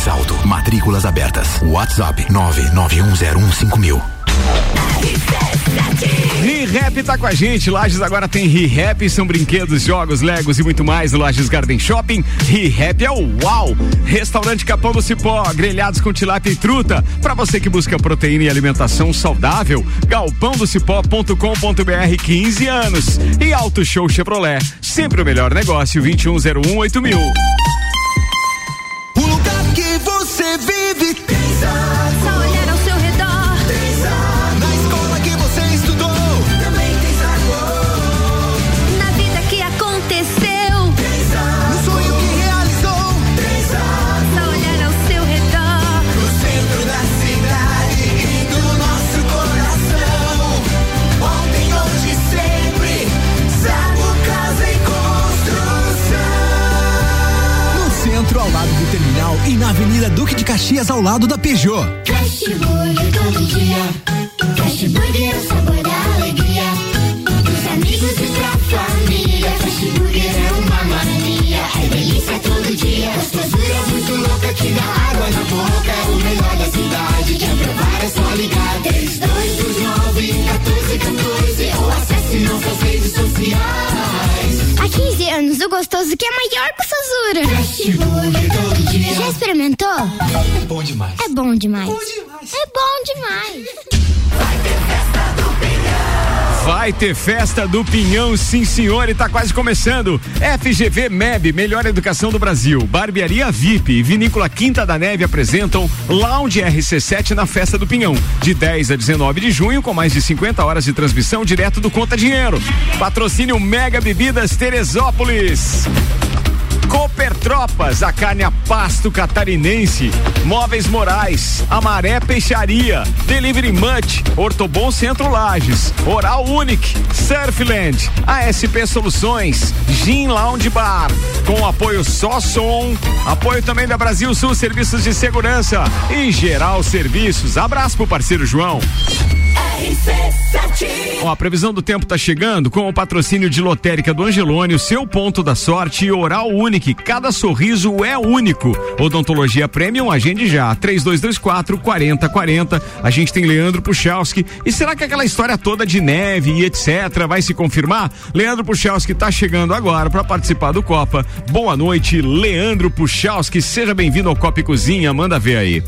mais alto. Matrículas abertas. WhatsApp 991015000. ReHap tá com a gente. Lages agora tem ReHap, são brinquedos, jogos, legos e muito mais no Lages Garden Shopping. ReHap é o UAU! Restaurante Capão do Cipó, grelhados com tilápia e truta. Para você que busca proteína e alimentação saudável, galpãodocipó.com.br 15 anos. E Auto Show Chevrolet, sempre o melhor negócio, 2101 8000. Avenida Duque de Caxias, ao lado da Peugeot. Fast Burger todo dia. Fast Burger é o sabor da alegria. Dos amigos e pra família. Fast Burger é uma mania. É delícia todo dia. Gostosura muito louca que dá água na boca. É o melhor da cidade. Quer provar é só ligar. 3229 1414 ou acesse nossas redes sociais. Há 15 anos, o gostoso que é maior que o Sazura. Fast Burger todo dia. Já experimentou? É bom demais. É bom demais. É bom demais. Vai ter festa do Pinhão, sim senhor, e tá quase começando. FGV MEB, melhor educação do Brasil. Barbearia VIP e Vinícola Quinta da Neve apresentam Lounge RC7 na festa do Pinhão, de 10 a 19 de junho, com mais de 50 horas de transmissão direto do Conta Dinheiro. Patrocínio Mega Bebidas Teresópolis. Cooper Tropas, a carne a pasto catarinense. Móveis Morais, Amaré Peixaria, Delivery Much, Ortobon Centro Lages, Oral Unique, Surfland, ASP Soluções, Gin Lounge Bar, com apoio Só Som, apoio também da Brasil Sul Serviços de Segurança e Geral Serviços. Abraço pro parceiro João. Ó, a previsão do tempo tá chegando com o patrocínio de lotérica do Angelone, o seu ponto da sorte e oral único. Cada sorriso é único. Odontologia Premium, agende já. 3224 4040. A gente tem Leandro Puchalski. E será que aquela história toda de neve e etc vai se confirmar? Leandro Puchalski tá chegando agora para participar do Copa. Boa noite, Leandro Puchalski. Seja bem-vindo ao Copa e Cozinha. Manda ver aí.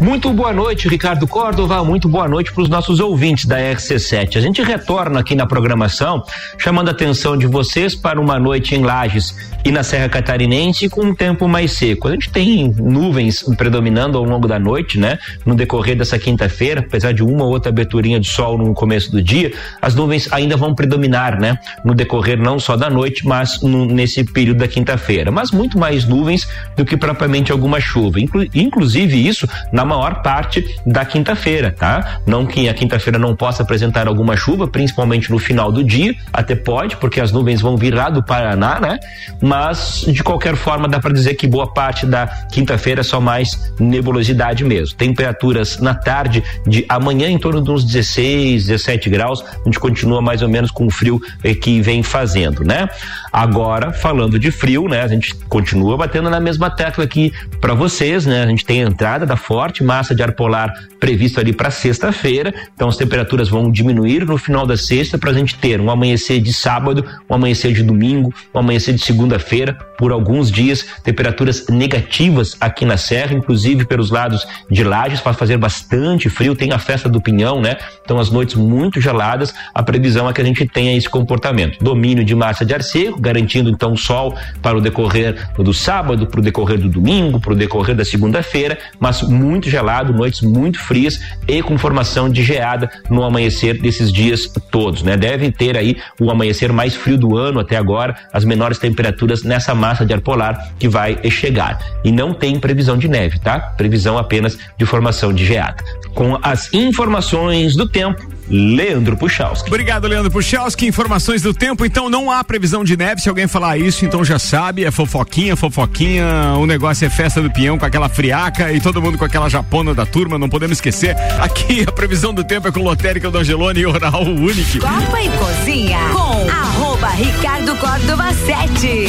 Muito boa noite, Ricardo Córdova. Muito boa noite para os nossos ouvintes da RC7. A gente retorna aqui na programação, chamando a atenção de vocês para uma noite em Lages e na Serra Catarinense com um tempo mais seco. A gente tem nuvens predominando ao longo da noite, né? No decorrer dessa quinta-feira, apesar de uma ou outra aberturinha de sol no começo do dia, as nuvens ainda vão predominar, né? No decorrer não só da noite, mas no, nesse período da quinta-feira. Mas muito mais nuvens do que propriamente alguma chuva. Inclu inclusive isso na maior parte da quinta-feira, tá? Não que a quinta-feira não possa apresentar alguma chuva, principalmente no final do dia, até pode, porque as nuvens vão vir lá do Paraná, né? Mas de qualquer forma dá para dizer que boa parte da quinta-feira é só mais nebulosidade mesmo. Temperaturas na tarde de amanhã em torno de uns 16, 17 graus, a gente continua mais ou menos com o frio eh, que vem fazendo, né? Agora, falando de frio, né? A gente continua batendo na mesma tecla aqui para vocês, né? A gente tem a entrada da forte massa de ar polar previsto ali para sexta-feira, então as temperaturas vão diminuir no final da sexta para a gente ter um amanhecer de sábado, um amanhecer de domingo, um amanhecer de segunda-feira, por alguns dias, temperaturas negativas aqui na Serra, inclusive pelos lados de Lages, para fazer bastante frio, tem a festa do Pinhão, né? Então as noites muito geladas, a previsão é que a gente tenha esse comportamento. Domínio de massa de ar seco, garantindo então sol para o decorrer do sábado, para o decorrer do domingo, para o decorrer da segunda-feira, mas muito gelado, noites muito frias e com formação de geada no amanhecer desses dias todos, né? Deve ter aí o amanhecer mais frio do ano até agora, as menores temperaturas nessa massa de ar polar que vai chegar. E não tem previsão de neve, tá? Previsão apenas de formação de geada. Com as informações do tempo, Leandro Puchalski. Obrigado, Leandro Puchalski. Informações do tempo, então não há previsão de neve. Se alguém falar isso, então já sabe, é fofoquinha, fofoquinha. O negócio é festa do peão com aquela friaca e todo mundo com aquela japona da turma, não podemos esquecer. Aqui a previsão do tempo é com Lotérica do Angelone e Oral Unique. Copa e Cozinha com arroba Ricardo Córdova 7.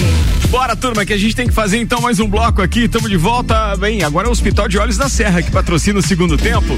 Bora, turma, que a gente tem que fazer então mais um bloco aqui. Estamos de volta. Bem, agora é o Hospital de Olhos da Serra que patrocina o segundo tempo.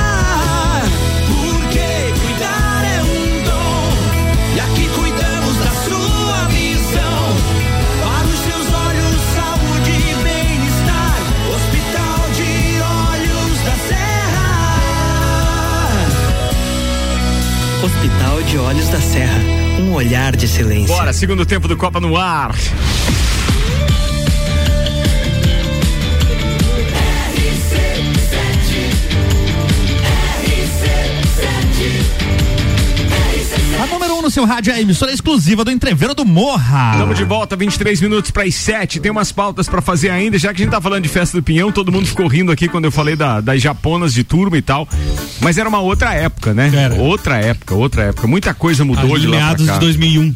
Hospital de Olhos da Serra. Um olhar de silêncio. Bora, segundo tempo do Copa no ar. Número 1 um no seu rádio é a emissora exclusiva do Entreveiro do Morra. Estamos de volta, 23 minutos para as 7. Tem umas pautas para fazer ainda, já que a gente tá falando de festa do Pinhão, todo mundo ficou rindo aqui quando eu falei da- das japonas de turma e tal. Mas era uma outra época, né? Outra época, outra época. Muita coisa mudou Ali de lá meados pra cá. de 2001.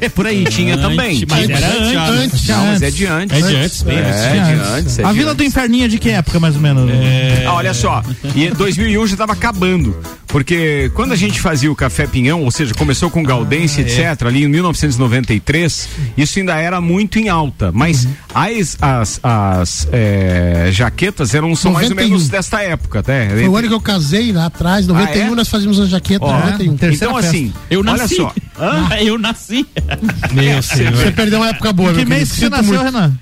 É por aí, tinha Antes, também. mas Tinha era antes. antes. Não, mas é de antes. É de antes, bem é. É de antes. é a de Vila antes. do Inferninho é de que época, mais ou menos? Ah, olha só, e 2001 já estava acabando, porque quando a gente fazia o Café Pinhão, ou seja, começou com Gaudência, etc., ali em 1993, isso ainda era muito em alta, mas as, as, as é, jaquetas eram, são mais ou 91. menos desta época, até. Foi o ano que eu casei lá atrás, 91 Ah, é? nós fazíamos a jaqueta, Ó, 91. então assim, Eu olha nasci. só. Eu nasci. Meu Você você perdeu uma época boa, Que mês que você nasceu, muito. Renan?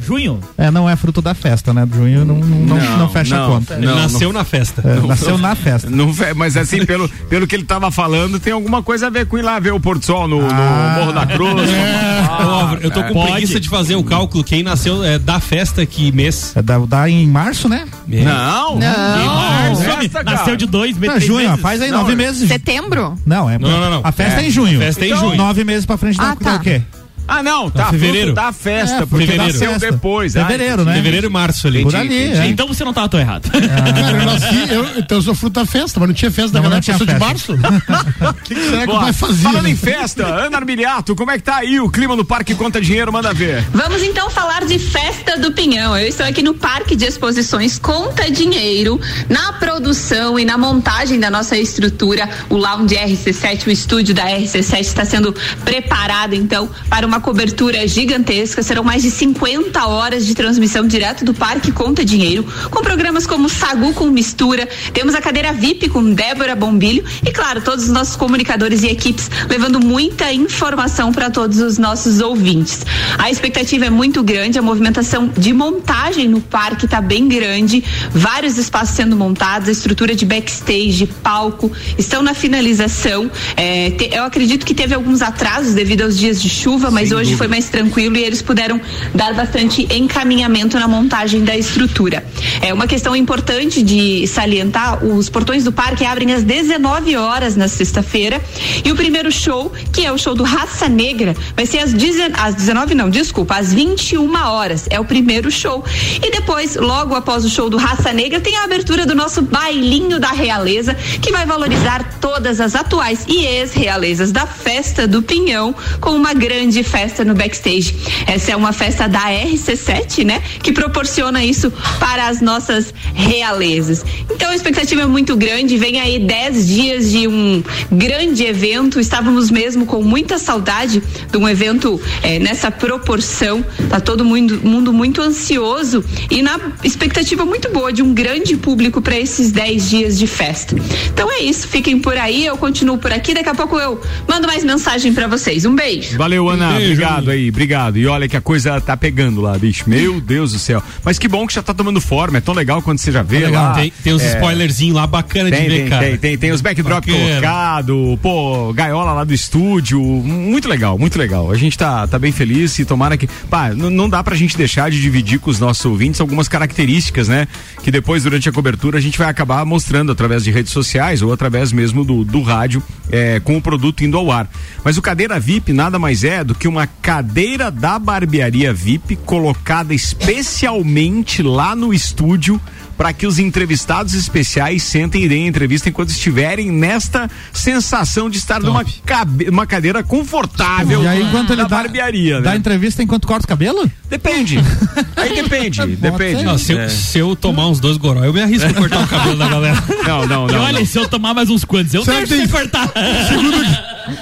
Junho. É, não é fruto da festa, né? Junho não, não, não, não fecha a conta. Ele nasceu na festa. É, nasceu na festa. Não, mas assim, pelo, pelo que ele tava falando, tem alguma coisa a ver com ir lá ver o Porto Sol no, no Ah. Morro da Cruz. Ô, Álvaro, eu tô com Pode. preguiça de fazer o cálculo. Quem nasceu é, da festa que mês? É da, da em março, né? Não. Em março. Festa, cara. Nasceu de dois, Não, três junho, meses. faz aí Não, nove é- meses. Setembro? Não, é. Não, não, não. A festa é, É. em junho. A festa é em Então, junho. Nove meses pra frente da, Ah, tá. da o quê? Ah, não, tá. fevereiro. fruto Da festa, É, porque fevereiro. nasceu Festa. depois. Fevereiro, Ah, né? Fevereiro e março ali. Por ali, é. Então você não tava tão errado. Cara, eu nasci, eu, então eu sou fruto da festa, mas não tinha festa Não, eu sou tinha de março. O que, que será que vai fazer? Falando em festa, Ana Armiliato, como é que tá aí o clima no Parque Conta Dinheiro? Manda ver. Vamos então falar de Festa do Pinhão. Eu estou aqui no Parque de Exposições Conta Dinheiro, na produção e na montagem da nossa estrutura. O Lounge RC7, o estúdio da RC7 está sendo preparado então para uma uma cobertura gigantesca, serão mais de 50 horas de transmissão direto do Parque Conta Dinheiro, com programas como Sagu com Mistura, temos a cadeira VIP com Débora Bombilho e, claro, todos os nossos comunicadores e equipes levando muita informação para todos os nossos ouvintes. A expectativa é muito grande, a movimentação de montagem no parque está bem grande, vários espaços sendo montados, a estrutura de backstage, palco, estão na finalização. É, te- eu acredito que teve alguns atrasos devido aos dias de chuva, mas Sem hoje dúvida. foi mais tranquilo e eles puderam dar bastante encaminhamento na montagem da estrutura. É uma questão importante de salientar: os portões do parque abrem às 19 horas na sexta-feira e o primeiro show, que é o show do Raça Negra, vai ser às, 19, às 19 não, desculpa, às 21 horas. É o primeiro show. E depois, logo após o show do Raça Negra, tem a abertura do nosso bailinho da realeza, que vai valorizar todas as atuais e ex-realezas da festa do Pinhão com uma grande festa no backstage. Essa é uma festa da RC7, né? Que proporciona isso para as nossas realezas. Então a expectativa é muito grande. Vem aí 10 dias de um grande evento. Estávamos mesmo com muita saudade de um evento eh, nessa proporção. Tá todo mundo, mundo muito ansioso e na expectativa muito boa de um grande público para esses 10 dias de festa. Então é isso. Fiquem por aí. Eu continuo por aqui. Daqui a pouco eu mando mais mensagem para vocês. Um beijo. Valeu, Ana. Beijo. Obrigado aí, obrigado. E olha que a coisa tá pegando lá, bicho. Meu Deus do céu. Mas que bom que já tá tomando forma. É tão legal quando você já vê lá. Tem, tem uns É, spoilerzinhos lá bacana Tem, de ver, tem, cara. tem, tem, tem os backdrop Bacana. colocado, pô, gaiola lá do estúdio, muito legal, muito legal. A gente tá, tá bem feliz e tomara que, pá, não dá pra gente deixar de dividir com os nossos ouvintes algumas características, né? Que depois, durante a cobertura, a gente vai acabar mostrando através de redes sociais ou através mesmo do, do rádio, é, com o produto indo ao ar. Mas o cadeira VIP nada mais é do que uma cadeira da barbearia VIP colocada especialmente lá no estúdio para que os entrevistados especiais sentem e deem entrevista enquanto estiverem nesta sensação de estar numa cabe- uma cadeira confortável E aí, enquanto ele da dá, barbearia, dá né? entrevista enquanto corta o cabelo? Depende. Aí depende, depende. Não, se, eu, É. se eu tomar uns dois goró, eu me arrisco a cortar o cabelo da galera. Não, não, E não. olha, não. se eu tomar mais uns quantos, eu Certo, deixo hein? cortar. Segundo,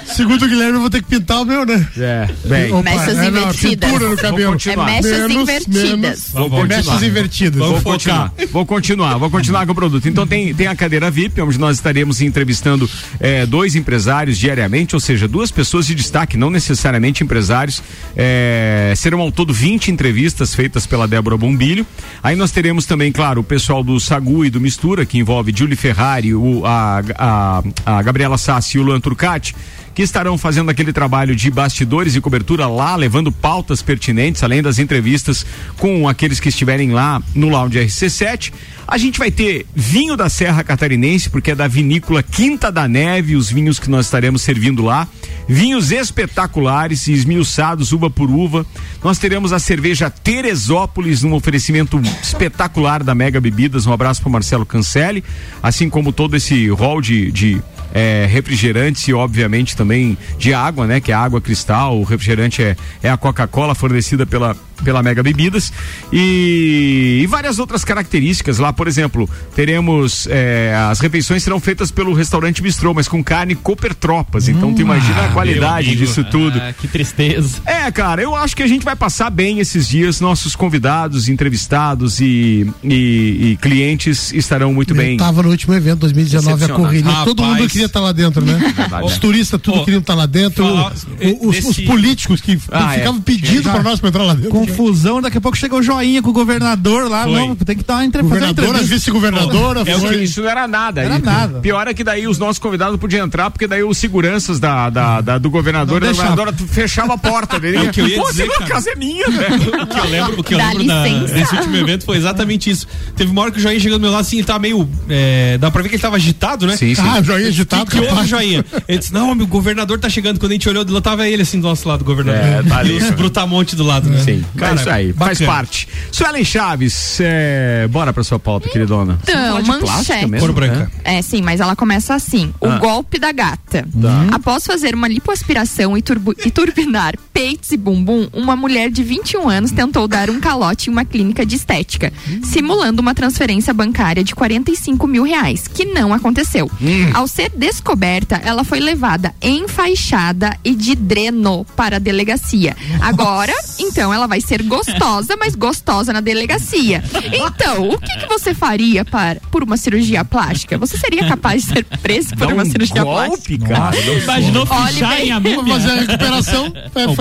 segundo o Guilherme, eu vou ter que pintar o meu, né? É, bem. Opa, Mechas é, não, invertidas. pintura no cabelo. continuar. É mechas Menos, invertidas. menos. Vou Vou continuar. Mechas invertidas. Vou continuar, vou continuar, vou continuar com o produto. Então tem, tem a cadeira VIP, onde nós estaremos entrevistando eh, dois empresários diariamente, ou seja, duas pessoas de destaque, não necessariamente empresários. Eh, serão ao todo 20 entrevistas feitas pela Débora Bombilho. Aí nós teremos também, claro, o pessoal do Sagu e do Mistura, que envolve Julie Ferrari, o, a, a, a Gabriela Sassi e o Luan Turcati que estarão fazendo aquele trabalho de bastidores e cobertura lá, levando pautas pertinentes, além das entrevistas com aqueles que estiverem lá no Lounge RC7. A gente vai ter vinho da Serra Catarinense, porque é da vinícola Quinta da Neve, os vinhos que nós estaremos servindo lá. Vinhos espetaculares, esmiuçados, uva por uva. Nós teremos a cerveja Teresópolis, num oferecimento espetacular da Mega Bebidas. Um abraço para Marcelo Cancelli, assim como todo esse rol de, de é, refrigerantes e obviamente também de água, né? Que é água cristal, o refrigerante é, é a Coca-Cola fornecida pela, pela Mega Bebidas e, e várias outras características lá, por exemplo, teremos é, as refeições serão feitas pelo restaurante Bistrô, mas com carne Cooper Tropas, então tu imagina a qualidade disso tudo. Ah, que tristeza. É, cara, eu acho que a gente vai passar bem esses dias. Nossos convidados, entrevistados e, e- e clientes estarão muito Eu bem. tava no último evento, 2019, a corrida. Todo Rapaz. mundo queria estar lá dentro, né? Verdade. Os turistas, tudo Ô, queriam estar lá dentro. falar- O- os, desse- os políticos que Ah, é. ficavam pedindo Já- pra nós pra entrar lá dentro. Confusão, daqui a pouco chega o joinha com o governador lá. Foi. Não, tem que dar uma entre- fazer uma Governadora, entrevista. vice-governadora, É, foi. isso não era nada. Era E nada. Pior é que daí os nossos convidados podiam entrar, porque daí os seguranças da, da, da- do governador Não e da deixava. governadora fechava a porta dele. É o que eu ia Pô, dizer, cara. a casa é minha, né? O que eu lembro, o que eu Dá lembro da- desse último evento foi exatamente isso. Teve uma hora que o Joinha chegou do meu lado assim, ele tava meio. É, dá pra ver que ele tava agitado, né? Sim, sim. Ah, já ia agitado, Que houve, capaz. Joinha? Ele disse: Não, meu governador tá chegando. Quando a gente olhou lado, tava ele assim do nosso lado, o governador. É, tá ali, E os brutamontes do lado, né? Sim, Cara, é isso aí, faz bacana. parte. Suelen Chaves, é, bora pra sua pauta, queridona. Então, manchete. mesmo, Cor branca. né? É, sim, mas ela começa assim: o Ah. golpe da gata. Tá. Após fazer uma lipoaspiração e, turbo- e turbinar peitos e bumbum, uma mulher de 21 anos tentou dar um calote em uma clínica de estética, simulando uma transferência bancária de 45 mil reais, que não aconteceu. Ao ser descoberta, ela foi levada enfaixada e de dreno para a delegacia. Agora, então, ela vai ser gostosa, mas gostosa na delegacia. Então, o que, que você faria para, por uma cirurgia plástica? Você seria capaz de ser preso por Dá uma um cirurgia golpe, plástica? cara. Imaginou fichar em a Vai múmia? fazer a recuperação,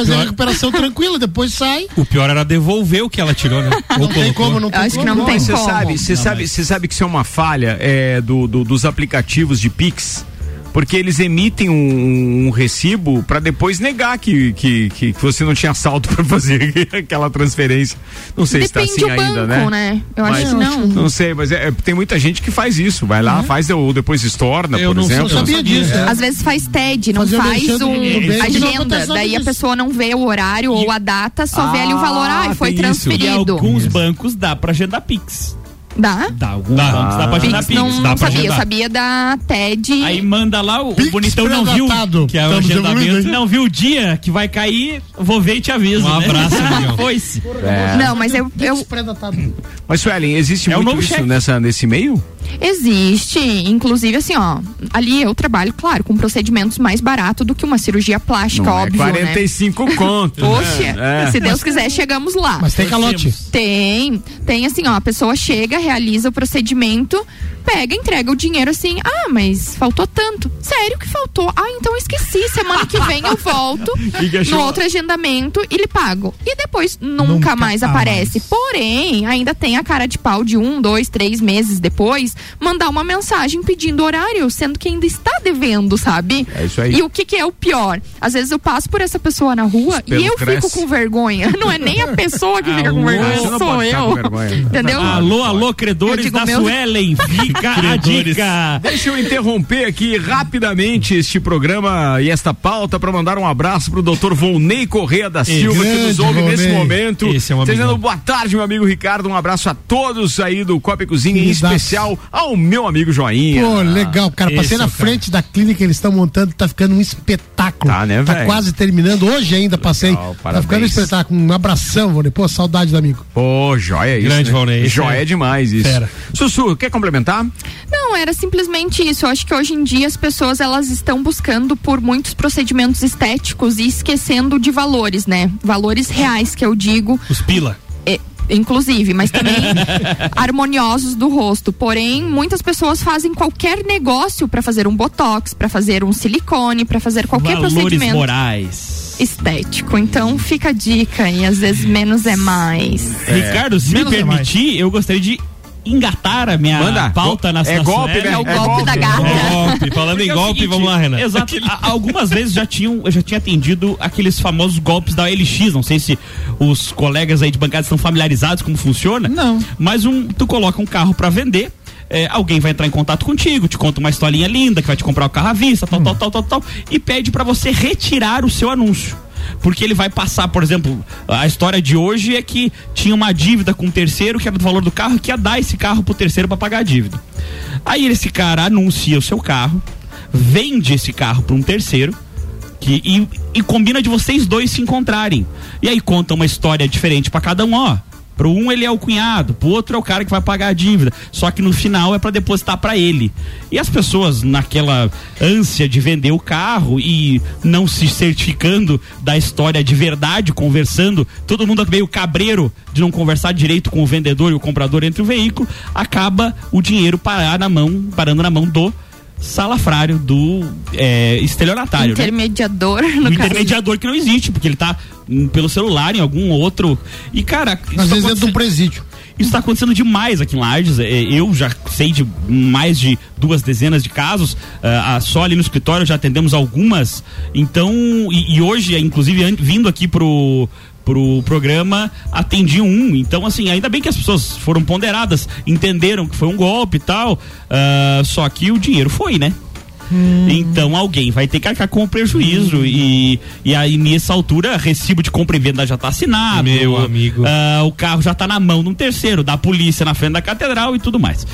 fazer a pior- recuperação tranquila, depois sai. O pior era devolver o que ela tirou, né? Não tem colocou. como, não tem Acho que como. não tem Você como. sabe, você sabe, você sabe que isso é uma falha é, do, do- dos aplicativos de Pix. Porque eles emitem um, um recibo para depois negar que, que, que, que você não tinha saldo para fazer aquela transferência. Não sei Depende se tá assim do ainda, banco, né? né? Eu Mas- acho que não. Não sei, mas é- é- tem muita gente que faz isso. Vai lá, faz ou depois estorna, Eu por não- exemplo. não sabia disso, É. Às vezes faz TED, não Fazer o faz um não agenda. Daí a pessoa não vê o horário ou a data, só vê ali o valor. Ah, foi tem isso. E transferido. alguns bancos dá pra agendar Pix. Dá? Dá, alguns Dá. bancos dá pra agendar Pix Pix. não, dá não sabia. Eu agendar. sabia da TED. Aí manda lá, o, o Pix bonitão não viu que é o Estamos agendamento, evoluindo, não viu o dia que vai cair, vou ver e te aviso. Um né? abraço, amigão. Foi-se. É. Não, mas eu, eu. Mas, Suelen, existe É o muito novo isso cheque. nessa, nesse meio? Existe, inclusive assim, ó, ali eu trabalho, claro, com procedimentos mais baratos do que uma cirurgia plástica, Não óbvio, é né? 45 conto. Poxa, né? É. se Deus quiser, chegamos lá. Mas tem calote. Tem, tem assim, ó, a pessoa chega, realiza o procedimento, pega, entrega o dinheiro assim, ah, mas faltou tanto. Sério que faltou? Ah, então eu esqueci, semana que vem eu volto Que que achou? no outro agendamento e lhe pago. E depois nunca, Nunca mais mais. aparece. Porém, ainda tem a cara de pau de um, dois, três meses depois, mandar uma mensagem pedindo horário, sendo que ainda está devendo, sabe? É isso aí. E o que, que é o pior? Às vezes eu passo por essa pessoa na rua pelo e eu cresce. fico com vergonha. Não é nem a pessoa que fica com Alô? vergonha, sou eu. com vergonha. Entendeu? Alô, alô, credores digo, da meu- Suelen, fica a dica. Deixa eu interromper aqui rapidamente este programa e esta pauta para mandar um abraço pro doutor Volney Correia da Silva, que nos ouve nesse Volney. momento. Esse é um. Dizendo boa tarde, meu amigo Ricardo. Um abraço a todos aí do Copa e Cozinha, em especial ao meu amigo Joinha. Pô, legal, cara. Esse Passei é na cara. frente da clínica que eles estão montando, tá ficando um espetáculo. Tá, né, Tá quase terminando. Hoje ainda passei. Tá parabéns. ficando um espetáculo. Um abração, Vone. Pô, saudade do amigo. Pô, joia isso. Grande né? Volney, Joia é demais isso. fera. Sussu, quer complementar? Não, era simplesmente isso. Eu acho que hoje em dia as pessoas elas estão buscando por muitos procedimentos estéticos e esquecendo de valores, né? Valores reais que eu digo. Os pila. É, inclusive, mas também harmoniosos do rosto. Porém, muitas pessoas fazem qualquer negócio para fazer um botox, para fazer um silicone, para fazer qualquer Valores procedimento morais. estético. Então, fica a dica e às vezes menos é mais. Ricardo, se me menos é mais. permitir, eu gostaria de engatar a minha Manda. pauta na É golpe, né? É o É golpe golpe. da gata. Golpe. Falando em é golpe, seguinte, vamos lá, Renan. Exato. Algumas vezes já tinham, eu já tinha atendido aqueles famosos golpes da OLX. Não sei se os colegas aí de bancada estão familiarizados como funciona. Não. Mas um, tu coloca um carro para vender. é, alguém vai entrar em contato contigo, te conta uma historinha linda que vai te comprar o carro à vista, tal, tal, tal, tal, tal, e pede para você retirar o seu anúncio. Porque ele vai passar, por exemplo, a história de hoje é que tinha uma dívida com um terceiro que era do valor do carro que ia dar esse carro pro terceiro para pagar a dívida. Aí esse cara anuncia o seu carro, vende esse carro para um terceiro que, e, e combina de vocês dois se encontrarem. E aí conta uma história diferente para cada um, ó. Pro um ele é o cunhado, pro outro é o cara que vai pagar a dívida. Só que no final é para depositar para ele. E as pessoas naquela ânsia de vender o carro e não se certificando da história de verdade, conversando, todo mundo meio cabreiro de não conversar direito com o vendedor e o comprador entre o veículo, acaba o dinheiro parar na mão, parando na mão do salafrário do é, estelionatário. né? Intermediador, no o caso. intermediador que não existe, porque ele tá hum, pelo celular em algum outro. E, cara. isso Às tá vezes dentro de um acontecendo- presídio. Isso tá acontecendo demais aqui em Lages. É, Eu já sei de mais de duas dezenas de casos. Ah, só ali no escritório já atendemos algumas. Então, e, hoje, inclusive, vindo aqui pro pro programa atendi um então assim ainda bem que as pessoas foram ponderadas entenderam que foi um golpe e tal ah, só que o dinheiro foi né então alguém vai ter que arcar com o prejuízo e, e aí nessa altura recibo de compra e venda já tá assinado. Meu amigo. ah, o carro já tá na mão de um terceiro, da polícia na frente da catedral e tudo mais.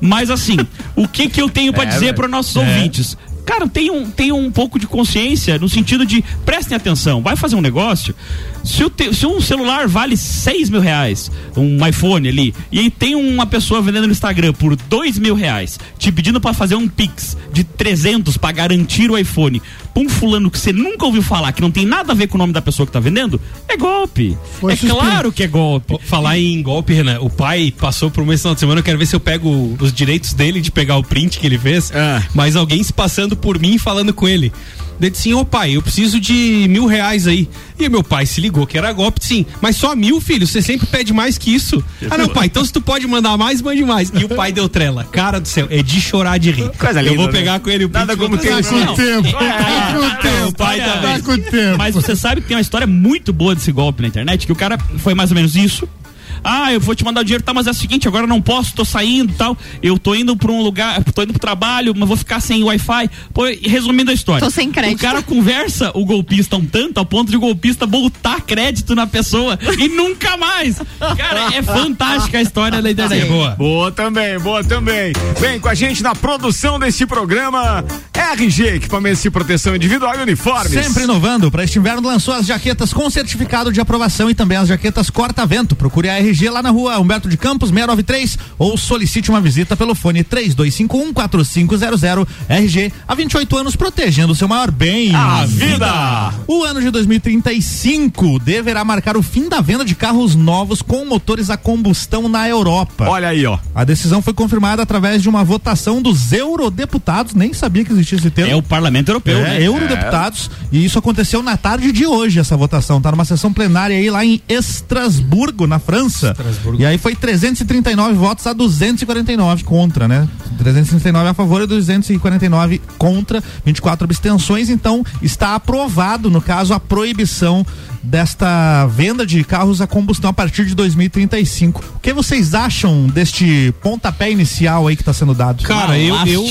Mas assim, o que que eu tenho pra É, dizer para nossos É. ouvintes? Cara, tem um, tem um pouco de consciência no sentido de prestem atenção, vai fazer um negócio. Se, o te- se um celular vale 6 mil reais, um iPhone ali, e aí tem uma pessoa vendendo no Instagram por 2 mil reais, te pedindo pra fazer um Pix de 300 pra garantir o iPhone, pra um fulano que você nunca ouviu falar, que não tem nada a ver com o nome da pessoa que tá vendendo, é golpe. é claro que é golpe. Falar em golpe, Renan, o pai passou por um mês final de semana, eu quero ver se eu pego os direitos dele de pegar o print que ele fez, mas alguém se passando por mim falando com ele. Ele disse assim, ô pai, eu preciso de mil reais aí. E meu pai se ligou que era golpe, sim. Mas só mil, filho, você sempre pede mais que isso. Ah, não, pai, então se tu pode mandar mais, mande mais. E o pai deu trela. Cara do céu, é de chorar de rir. Coisa eu linda, vou né? pegar com ele o. Nada e como trazer. esse Não, tempo. é, Com o tempo. o pai Tá também. com o tempo. Mas você sabe que tem uma história muito boa desse golpe na internet, que o cara foi mais ou menos isso. Ah, eu vou te mandar o dinheiro, tá, mas é o seguinte, agora eu não posso, tô saindo e tal. Eu tô indo pra um lugar, tô indo pro trabalho, mas vou ficar sem Wi-Fi. Pô, e resumindo a história. Tô sem crédito. O cara conversa o golpista um tanto, ao ponto de o golpista botar crédito na pessoa e nunca mais. Cara, é fantástica a história da internet. boa. Boa também, boa também. Vem com a gente na produção deste programa RG, equipamentos de proteção individual e uniformes. Sempre inovando, para este inverno lançou as jaquetas com certificado de aprovação e também as jaquetas corta-vento. Procure a RG lá na rua Humberto de Campos, 693 ou solicite uma visita pelo fone 3251-4500. RG, há 28 anos protegendo o seu maior bem. A vida. O ano de 2035 deverá marcar o fim da venda de carros novos com motores a combustão na Europa. Olha aí, ó. A decisão foi confirmada através de uma votação dos eurodeputados, nem sabia que existia esse termo. É o Parlamento Europeu, É, né? eurodeputados. E isso aconteceu na tarde de hoje, essa votação. Tá numa sessão plenária aí lá em Estrasburgo, na França. E aí foi 339 votos a 249 contra, né? 339 a favor e 249 contra, 24 abstenções. Então está aprovado, no caso, a proibição desta venda de carros a combustão a partir de 2035. O que vocês acham deste pontapé inicial aí que está sendo dado? Cara, eu, eu,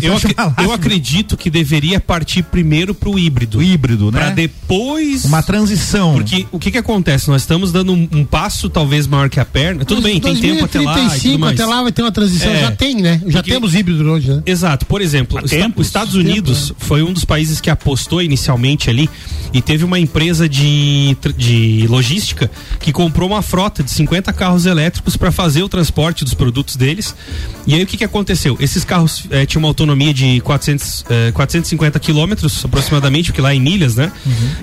eu, ac- eu acredito que deveria partir primeiro pro híbrido. O híbrido, né? Pra depois. Uma transição. Porque o que que acontece? Nós estamos dando um, um passo talvez maior que a perna. Tudo bem, tem tempo até lá. e tudo 2035, mais. até lá vai ter uma transição. É. Já tem, né? Já Porque- temos híbrido hoje, né? Exato. Por exemplo, os Esta- os Estados Unidos foi um dos países que apostou inicialmente ali e teve uma empresa de, de logística que comprou uma frota de 50 carros elétricos para fazer o transporte dos produtos deles. E aí o que, que aconteceu? Esses carros eh, tinham uma autonomia de 400, eh, 450 quilômetros aproximadamente, porque lá em milhas, né?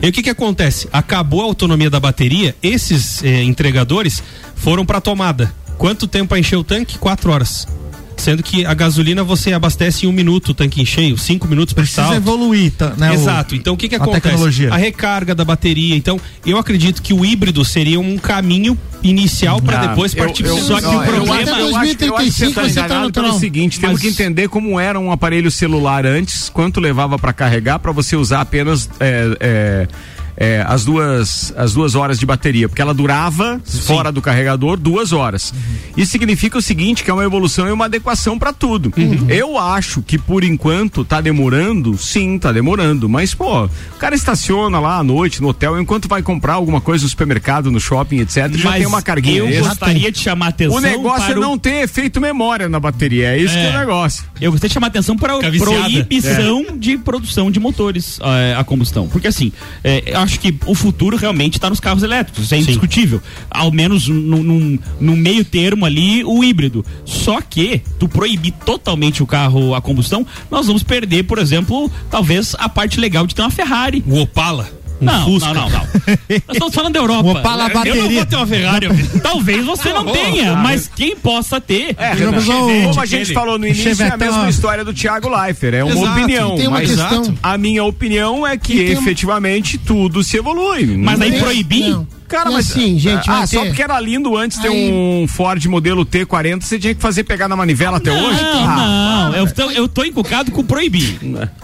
E aí o que, que acontece? Acabou a autonomia da bateria, esses eh, entregadores foram para tomada. Quanto tempo para encher o tanque? Quatro horas. Sendo que a gasolina você abastece em um minuto o tanque cheio, cinco minutos para Precisa evoluir, tá, né, o- Exato. Então o que que a acontece? tecnologia. A recarga da bateria. Então eu acredito que o híbrido seria um caminho inicial para Ah, depois eu- partir eu- pro Só que ó, o eu problema acho- eu acho que- eu acho que você tá enganado pelo seguinte, temos que entender como era um aparelho celular antes, quanto levava para carregar para você usar apenas é, é, é, as duas as duas horas de bateria, porque ela durava fora do carregador duas horas. Isso significa o seguinte, que é uma evolução e uma adequação para tudo. Eu acho que por enquanto tá demorando, sim, tá demorando, mas pô, o cara estaciona lá à noite no hotel enquanto vai comprar alguma coisa no supermercado, no shopping, etc. já Mas tem uma carguinha. eu extra. gostaria de chamar atenção O negócio é para o- não ter efeito memória na bateria, é isso que é o negócio. Eu gostaria de chamar atenção para a proibição de produção de motores eh, a combustão. Porque assim, eu acho que o futuro realmente está nos carros elétricos, isso é indiscutível. Ao menos no meio termo ali, o híbrido. Só que, tu proibir totalmente o carro a combustão, nós vamos perder, por exemplo, talvez a parte legal de ter uma Ferrari. O Opala. Um não, Fusca. não, não, não. Nós estamos falando da Europa. Eu não bateria. vou ter uma Ferrari. Talvez você não tenha, mas quem possa ter. É, Renan, como a gente falou no início, é a mesma história do Thiago Leifert. É uma Exato, opinião. tem uma mas questão. a minha opinião é que E tem uma- efetivamente tudo se evolui. Mas Não aí proibir? Não. Cara, E mas assim, gente, ah, vai só ter- porque era lindo antes ter Aí- um Ford modelo T40, você tinha que fazer pegar na manivela até hoje? Não, Ah, não. Eu tô, eu tô encucado com proibir.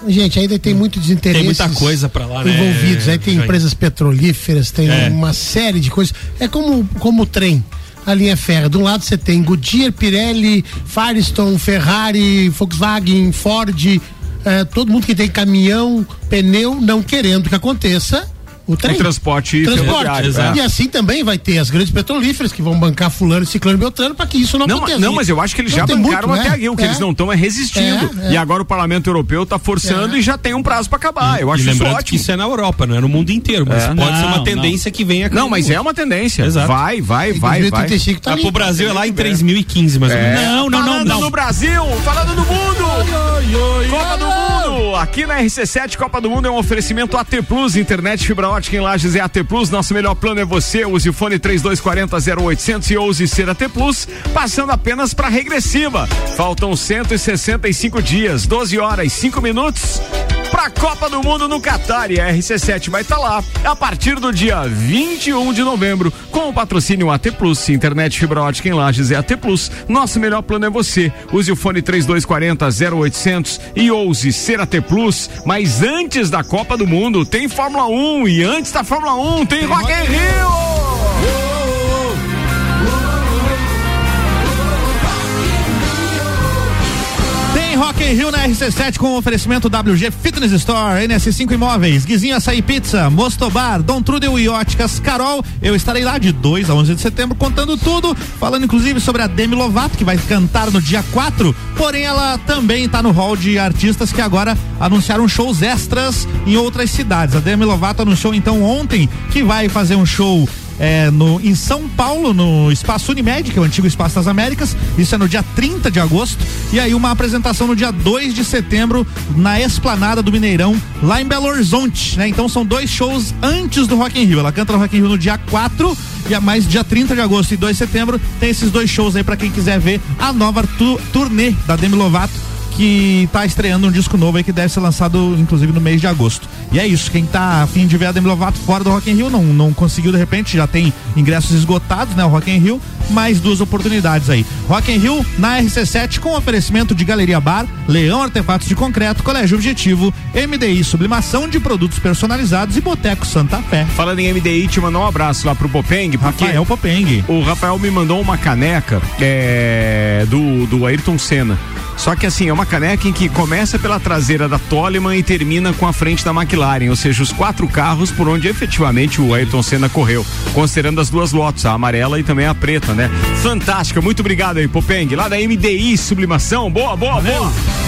Gente, ainda tem muito desinteresse. Tem muita coisa pra lá, né? Envolvidos. Aí tem empresas petrolíferas, tem É. uma série de coisas. É como, como o trem. A linha ferra. De um lado você tem Goodyear, Pirelli, Firestone, Ferrari, Volkswagen, Ford, eh, todo mundo que tem caminhão, pneu, não querendo que aconteça O trem. O transporte ferroviário, Transporte. é. E assim também vai ter as grandes petrolíferas que vão bancar fulano, ciclano e beltrano para que isso não, Não, aconteça. não, mas eu acho que eles Não já tem bancaram muito, até né? aqui. O que É. eles não estão é resistindo. É, é. E agora o Parlamento Europeu está forçando e já tem um prazo para acabar. Eu e acho isso lembrando ótimo. que isso é na Europa, não é no mundo inteiro, mas É. pode ser uma Não, tendência que venha Não, mas é uma tendência. Exato. Vai, vai, vai, vai. Ah, pro Brasil é lá em 3015, mais ou menos. É. Não, não, não, Falando não. no Brasil, falando no mundo. Copa do Mundo. Aqui na RC7 Copa do Mundo é um oferecimento AT Plus, internet fibra ótica em Lages é AT Plus. Nosso melhor plano é você. Use o fone 3240 0800 e ouse ser AT Plus, passando apenas para regressiva. Faltam 165 dias, 12 horas, 5 minutos pra Copa do Mundo no Catar e a RC7 vai estar lá a partir do dia 21 de novembro com o patrocínio AT Plus, internet fibra ótica em Lages é AT Plus. Nosso melhor plano é você. Use o fone 3240 0800 e ouse ser AT Plus. Mas antes da Copa do Mundo tem Fórmula 1 e antes da Fórmula 1 tem, Rock in Rio. Rock in Rio na RC7 com oferecimento WG Fitness Store, NS5 Imóveis, Guizinho Açaí Pizza, Mostobar, Dom Trudel e Óticas Carol. Eu estarei lá de 2 a 11 de setembro contando tudo, falando inclusive sobre a Demi Lovato, que vai cantar no dia 4, porém ela também está no hall de artistas que agora anunciaram shows extras em outras cidades. A Demi Lovato anunciou então ontem que vai fazer um show é, no, em São Paulo, no Espaço Unimed, que é o antigo Espaço das Américas. Isso é no dia 30 de agosto. E aí uma apresentação no dia 2 de setembro na Esplanada do Mineirão, lá em Belo Horizonte, né? Então são dois shows antes do Rock in Rio. Ela canta no Rock in Rio no dia 4 e a mais dia 30 de agosto e 2 de setembro tem esses dois shows aí para quem quiser ver a nova tu, turnê da Demi Lovato que tá estreando um disco novo aí que deve ser lançado inclusive no mês de agosto. E é isso, quem tá afim de ver a Demi Lovato fora do Rock in Rio não, não conseguiu de repente, já tem ingressos esgotados, né, o Rock in Rio, mais duas oportunidades aí. Rock in Rio na RC7 com oferecimento de Galeria Bar, Leão Artefatos de Concreto, Colégio Objetivo, MDI Sublimação de Produtos Personalizados e Boteco Santa Fé. Falando em MDI, te mandar um abraço lá pro Popeng, porque Rafael Popeng. o Rafael me mandou uma caneca é, do, do Ayrton Senna. Só que assim, é uma caneca em que começa pela traseira da Toleman e termina com a frente da McLaren, ou seja, os quatro carros por onde efetivamente o Ayrton Senna correu, considerando as duas lotes, a amarela e também a preta, né? Fantástica, muito obrigado aí, Popeng, lá da MDI Sublimação, boa, boa, boa.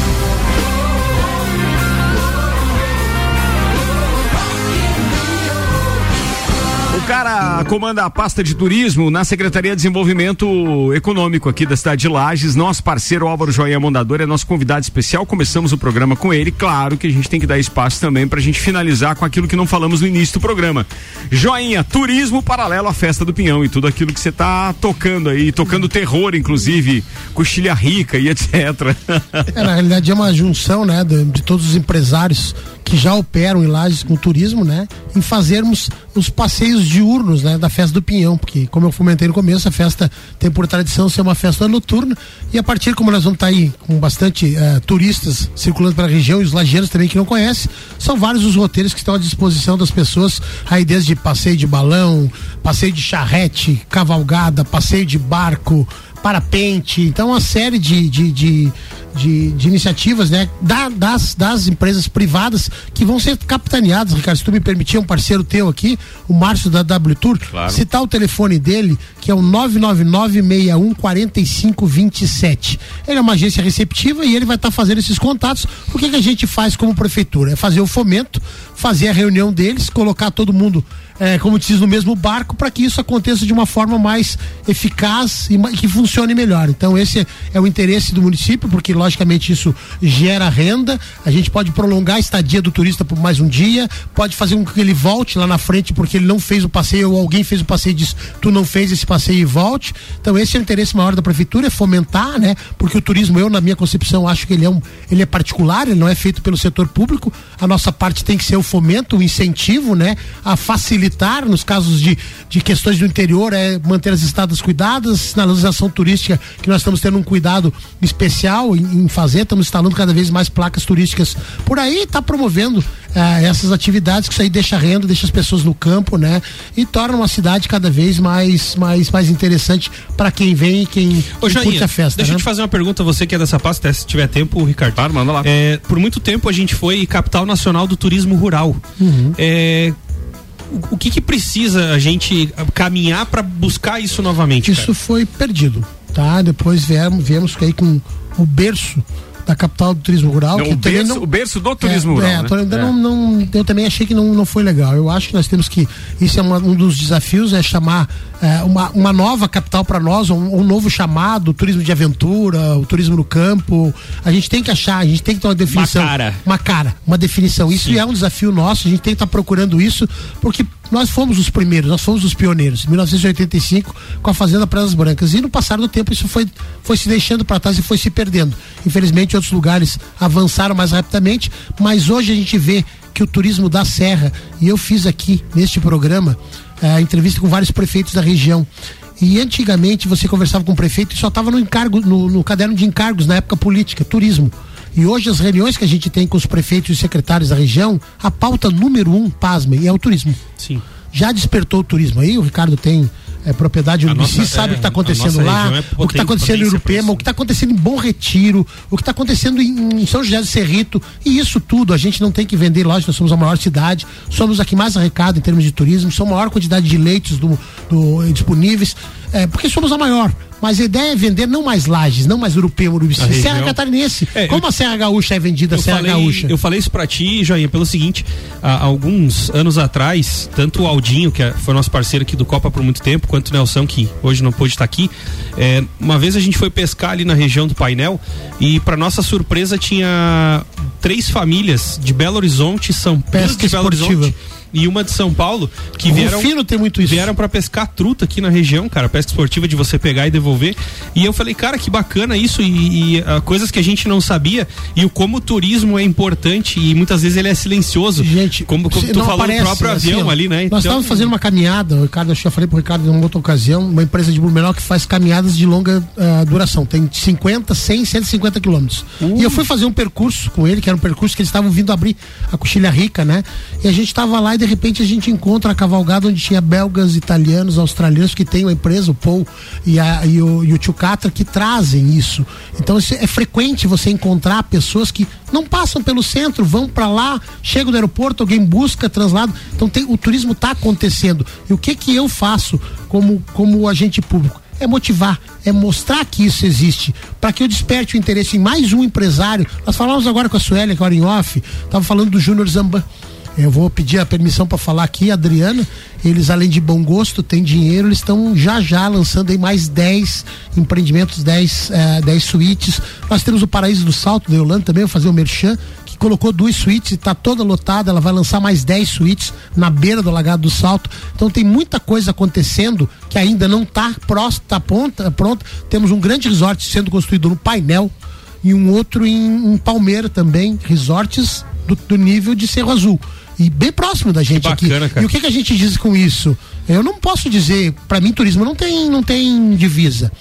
Cara comanda a pasta de turismo na Secretaria de Desenvolvimento Econômico aqui da cidade de Lages. Nosso parceiro Álvaro Joinha Mondador é nosso convidado especial. Começamos o programa com ele. Claro que a gente tem que dar espaço também para a gente finalizar com aquilo que não falamos no início do programa. Joinha, turismo paralelo à festa do Pinhão e tudo aquilo que você tá tocando aí, tocando terror, inclusive, coxilha rica e etc. É, na realidade é uma junção, né, de, de todos os empresários que já operam em Lages com turismo, né, em fazermos os passeios diurnos, né, da festa do Pinhão, porque como eu comentei no começo, a festa tem por tradição ser uma festa noturna e a partir como nós vamos estar aí com bastante eh, turistas circulando pela região e os lajeiros também que não conhecem, são vários os roteiros que estão à disposição das pessoas, aí desde passeio de balão, passeio de charrete, cavalgada, passeio de barco, parapente, então uma série de, de, de, de, de iniciativas né, da- das, das empresas privadas que vão ser capitaneadas, Ricardo, se tu me permitir, um parceiro teu aqui, o Márcio da W Tour, Claro. citar o telefone dele, que é o 999-61-4527. Ele é uma agência receptiva e ele vai estar fazendo esses contatos. O que, que a gente faz como prefeitura? É fazer o fomento, fazer a reunião deles, colocar todo mundo, é, como diz, no mesmo barco para que isso aconteça de uma forma mais eficaz e que funcione melhor. Então, esse é o interesse do município, porque logicamente isso gera renda. A gente pode prolongar a estadia do turista por mais um dia, pode fazer com que ele volte lá na frente porque ele não fez o passeio ou alguém fez o passeio e disse tu não fez esse passeio e volte. Então, esse é o interesse maior da prefeitura, é fomentar, né? Porque o turismo, eu, na minha concepção, acho que ele é um ele é particular, ele não é feito pelo setor público. A nossa parte tem que ser o fomento, o incentivo, né? A facilitar, nos casos de, de questões do interior, é manter as estradas cuidadas, sinalização turística, que nós estamos tendo um cuidado especial em, em fazer, estamos instalando cada vez mais placas turísticas por aí, está promovendo eh, essas atividades que isso aí deixa renda, deixa as pessoas no campo, né? E torna uma cidade cada vez mais, mais, mais interessante para quem vem e quem, Ô, quem Joinha, curte a festa. deixa né? eu te fazer uma pergunta, você que é dessa pasta, se tiver tempo, Ricardo. Claro, manda lá. É, por muito tempo a gente foi capital nacional do turismo rural. Uhum. É, o, que que precisa a gente caminhar para buscar isso novamente? Isso foi perdido, tá? Depois viemos, viemos aí com o berço da capital do turismo rural. Não, que o, berço, o berço do turismo é, rural. é, né? ainda É. não, não- eu também achei que não, não foi legal. Eu acho que nós temos que. Isso é uma- um dos desafios, é chamar é, uma, uma nova capital para nós, um, um novo chamado, turismo de aventura, o turismo no campo. A gente tem que achar, a gente tem que ter uma definição. cara. Uma cara, uma definição. Isso é um desafio nosso, a gente tem que estar procurando isso, porque nós fomos os primeiros, nós fomos os pioneiros. Em 1985, com a Fazenda Praias Brancas. E no passar do tempo, isso foi, foi se deixando para trás e foi se perdendo. Infelizmente, outros lugares avançaram mais rapidamente, mas hoje a gente vê que o turismo da Serra, e eu fiz aqui neste programa, eh, entrevista com vários prefeitos da região. E antigamente você conversava com o prefeito e só estava no encargo, no, no caderno de encargos na época política, turismo. E hoje as reuniões que a gente tem com os prefeitos e secretários da região, a pauta número um, pasmem, é o turismo. Sim. Já despertou o turismo aí, o Ricardo tem é, propriedade Urubici, sabe o é, que está acontecendo lá, é o que está acontecendo em Urupema, o que está acontecendo em Bom Retiro, o que está acontecendo em, em São José do Cerrito. E isso tudo a gente não tem que vender, lógico, nós somos a maior cidade, somos a que mais arrecada em termos de turismo, somos a maior quantidade de leitos do, do- disponíveis, é, porque somos a maior. Mas a ideia é vender não mais lajes, não mais Urupema, Urubici, A Serra. Catarinense. É, Como a Serra Gaúcha é vendida eu Serra falei, Gaúcha? eu falei isso pra ti, Joinha, pelo seguinte, há alguns anos atrás, tanto o Aldinho, que é- foi nosso parceiro aqui do Copa por muito tempo, quanto o Nelson, que hoje não pôde estar aqui, é, uma vez a gente foi pescar ali na região do painel e para nossa surpresa tinha três famílias de Belo Horizonte, São Pedro Pesca de Belo esportiva. Horizonte e uma de São Paulo que vieram Rufino tem muito isso. vieram para pescar truta aqui na região, cara, pesca esportiva de você pegar e devolver. E eu falei, cara, que bacana isso e, e, ah, coisas que a gente não sabia e o como o turismo é importante e muitas vezes ele é silencioso. Gente, como, como tu falou do próprio assim, avião ó, ali, né? Nós estávamos fazendo uma caminhada, o Ricardo, eu falei pro Ricardo em uma outra ocasião, uma empresa de Blumenau que faz caminhadas de longa ah, duração, tem 50, 100, 150 quilômetros. E eu fui fazer um percurso com ele, que era um percurso que eles estavam vindo abrir a Coxilha Rica, né? E a gente estava lá e repente a gente encontra a cavalgada onde tinha belgas, italianos, australianos que tem uma empresa, o Paul e, a, e, o, e o Tio Catra, que trazem isso. Então é frequente você encontrar pessoas que não passam pelo centro, vão para lá, chegam no aeroporto, alguém busca, translado. Então tem, o turismo está acontecendo. E o que que eu faço como, como agente público? É motivar, é mostrar que isso existe, para que eu desperte o interesse em mais um empresário. Nós falamos agora com a Suélia, agora em off, estava falando do Júnior Zamban. Eu vou pedir a permissão para falar aqui, Adriana. Eles, além de bom gosto, têm dinheiro, eles estão já já lançando aí mais 10 empreendimentos, 10, eh, 10 suítes. Nós temos o Paraíso do Salto, da Yolanda também, vou fazer o Merchan, que colocou duas suítes está toda lotada. Ela vai lançar mais 10 suítes na beira do Lagado do Salto. Então tem muita coisa acontecendo que ainda não está tá pronta, pronta. Temos um grande resort sendo construído no painel e um outro em, em Palmeira também, resorts do, do nível de Cerro Azul. E bem próximo da gente bacana, aqui. cara. E o que, que a gente diz com isso? Eu não posso dizer, para mim, turismo não tem, não tem divisa.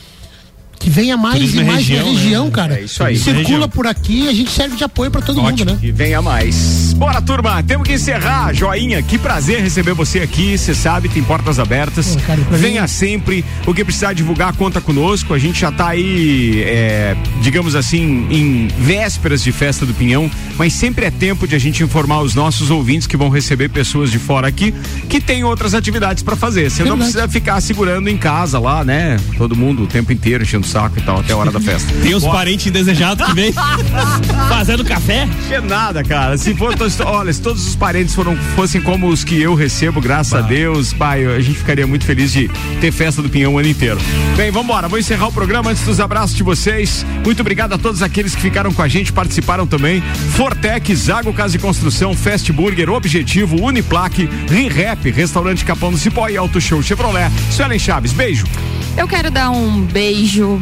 Que venha mais Turismo e é mais região, na região, né? cara. É isso aí. Circula Região. por aqui e a gente serve de apoio para todo mundo, né? E venha mais. Bora, turma, temos que encerrar. Joinha, que prazer receber você aqui. Você sabe, tem portas abertas. Pô, cara, pra mim- Venha sempre. O que precisar divulgar, conta conosco. A gente já tá aí, é, digamos assim, em vésperas de festa do Pinhão, mas sempre é tempo de a gente informar os nossos ouvintes que vão receber pessoas de fora aqui que tem outras atividades para fazer. Você não precisa ficar segurando em casa lá, né? Todo mundo o tempo inteiro enchendo saco e tal, até a hora da festa. Tem os Bora. parentes indesejados que vem fazendo café. Que nada, cara. Se for, olha, se todos os parentes foram, fossem como os que eu recebo, graças a Deus, pai, a gente ficaria muito feliz de ter festa do Pinhão o ano inteiro. Bem, vamos embora. Vou encerrar o programa antes dos abraços de vocês. Muito obrigado a todos aqueles que ficaram com a gente, participaram também. Fortec, Zago Casa e Construção, Fast Burger, Objetivo, Uniplaque, ReRap, Restaurante Capão do Cipó e Auto Show Chevrolet. Suelen Chaves, beijo. Eu quero dar um beijo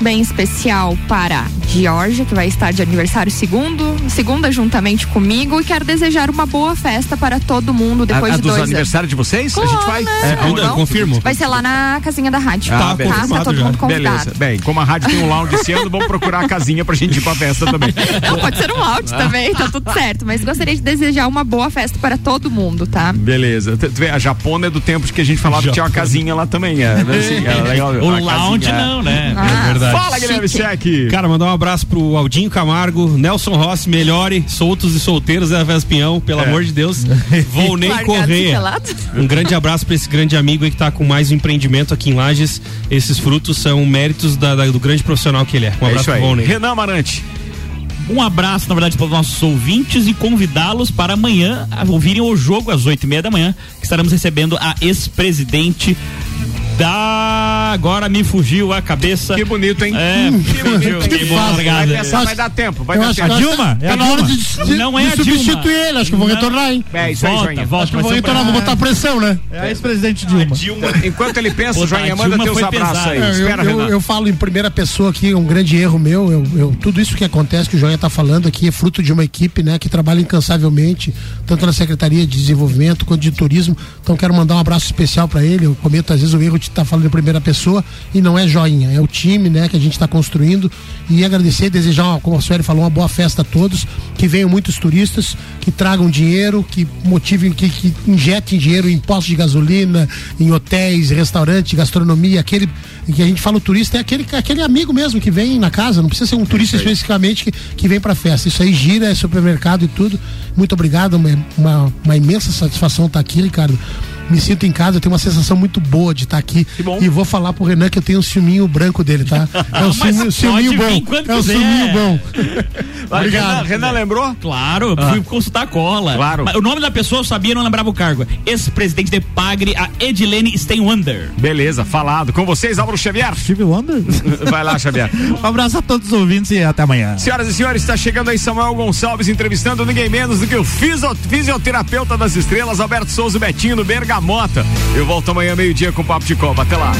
bem especial para Georgia, que vai estar de aniversário segundo, segunda juntamente comigo, e quero desejar uma boa festa para todo mundo depois a, a de dois anos. aniversários de vocês? a gente vai. né? aonde? Não, Vai ser lá na casinha da rádio. Ah, tá? beleza. Tá todo mundo convidado. Beleza. Bem, como a rádio tem um lounge esse ano, vamos procurar a casinha pra gente ir pra festa também. Não, pode ser um áudio também, tá tudo certo. Mas gostaria de desejar uma boa festa para todo mundo, tá? Beleza. Tu- tu vê, A Japona é do tempo de que a gente falava que tinha uma casinha lá também. É, assim, era legal, O lounge casinha, é. não, né? Ah, É verdade. Fala, Guilherme. Sec. Cara, mandar um abraço pro Aldinho Camargo, Nelson Rossi, melhore, soltos e solteiros da Vespião, pelo É. amor de Deus. Volney Correia. Um grande abraço pra esse grande amigo aí que tá com mais um empreendimento aqui em Lages. Esses frutos são méritos da- da- do grande profissional que ele é. Um É abraço isso pro. Volney. Renan Marante. Um abraço, na verdade, para os nossos ouvintes e convidá-los para amanhã ouvirem o jogo às oito e meia da manhã, que estaremos recebendo a ex-presidente da. Agora me fugiu a cabeça. Que bonito, hein? É, que bonito. que fácil. Vai pensar, vai dar tempo. Vai eu dar acho, tempo. eu acho que tá na hora de, de, Não é de a Dilma. substituir ele. Acho que eu vou Não. retornar, hein? É isso aí, Volta, Joinha. volta, Acho que vou retornar, vou botar pressão, né? É a ex-presidente Dilma. Enquanto ele pensa, Joinha, a manda Dilma teus abraços pesada. aí. É, eu, Espera, eu, eu falo em primeira pessoa aqui, um grande erro meu. Eu, eu- tudo isso que acontece, que o Joinha está falando aqui, é fruto de uma equipe né, que trabalha incansavelmente, tanto na Secretaria de Desenvolvimento quanto de Turismo. Então quero mandar um abraço especial para ele. Eu cometo às vezes o erro de estar falando em primeira pessoa e não é Joinha, é o time né, que a gente está construindo. E agradecer e desejar, como a Sueli falou, uma boa festa a todos, que venham muitos turistas, que tragam dinheiro, que motivem, que, que injetem dinheiro em postos de gasolina, em hotéis, restaurantes, gastronomia, aquele que a gente fala o turista é aquele, aquele amigo mesmo que vem na casa, não precisa ser um turista especificamente que, que vem pra festa. Isso aí gira, é supermercado e tudo. Muito obrigado, uma, uma, uma imensa satisfação estar aqui, Ricardo. Me sinto em casa, eu tenho uma sensação muito boa de estar aqui. E vou falar pro Renan que eu tenho um ciúminho branco dele, tá? É um ciúminho, ciúminho pode vir bom. É um ciúminho bom. Vai, Renan, Renan lembrou? Claro, Ah. fui consultar a cola. Claro. Mas o nome da pessoa eu sabia, não lembrava o cargo. Ex-presidente de Pagre, a Edilene Steinwander. Beleza, falado. Com vocês, Álvaro Xavier. Steve Wonder? Vai lá, Xavier. Um abraço a todos os ouvintes e até amanhã. Senhoras e senhores, está chegando aí Samuel Gonçalves entrevistando ninguém menos do que o fisio- fisioterapeuta das estrelas, Alberto Souza Betinho no Bergamota. Eu volto amanhã, meio-dia, com o Papo de Copa. Até lá.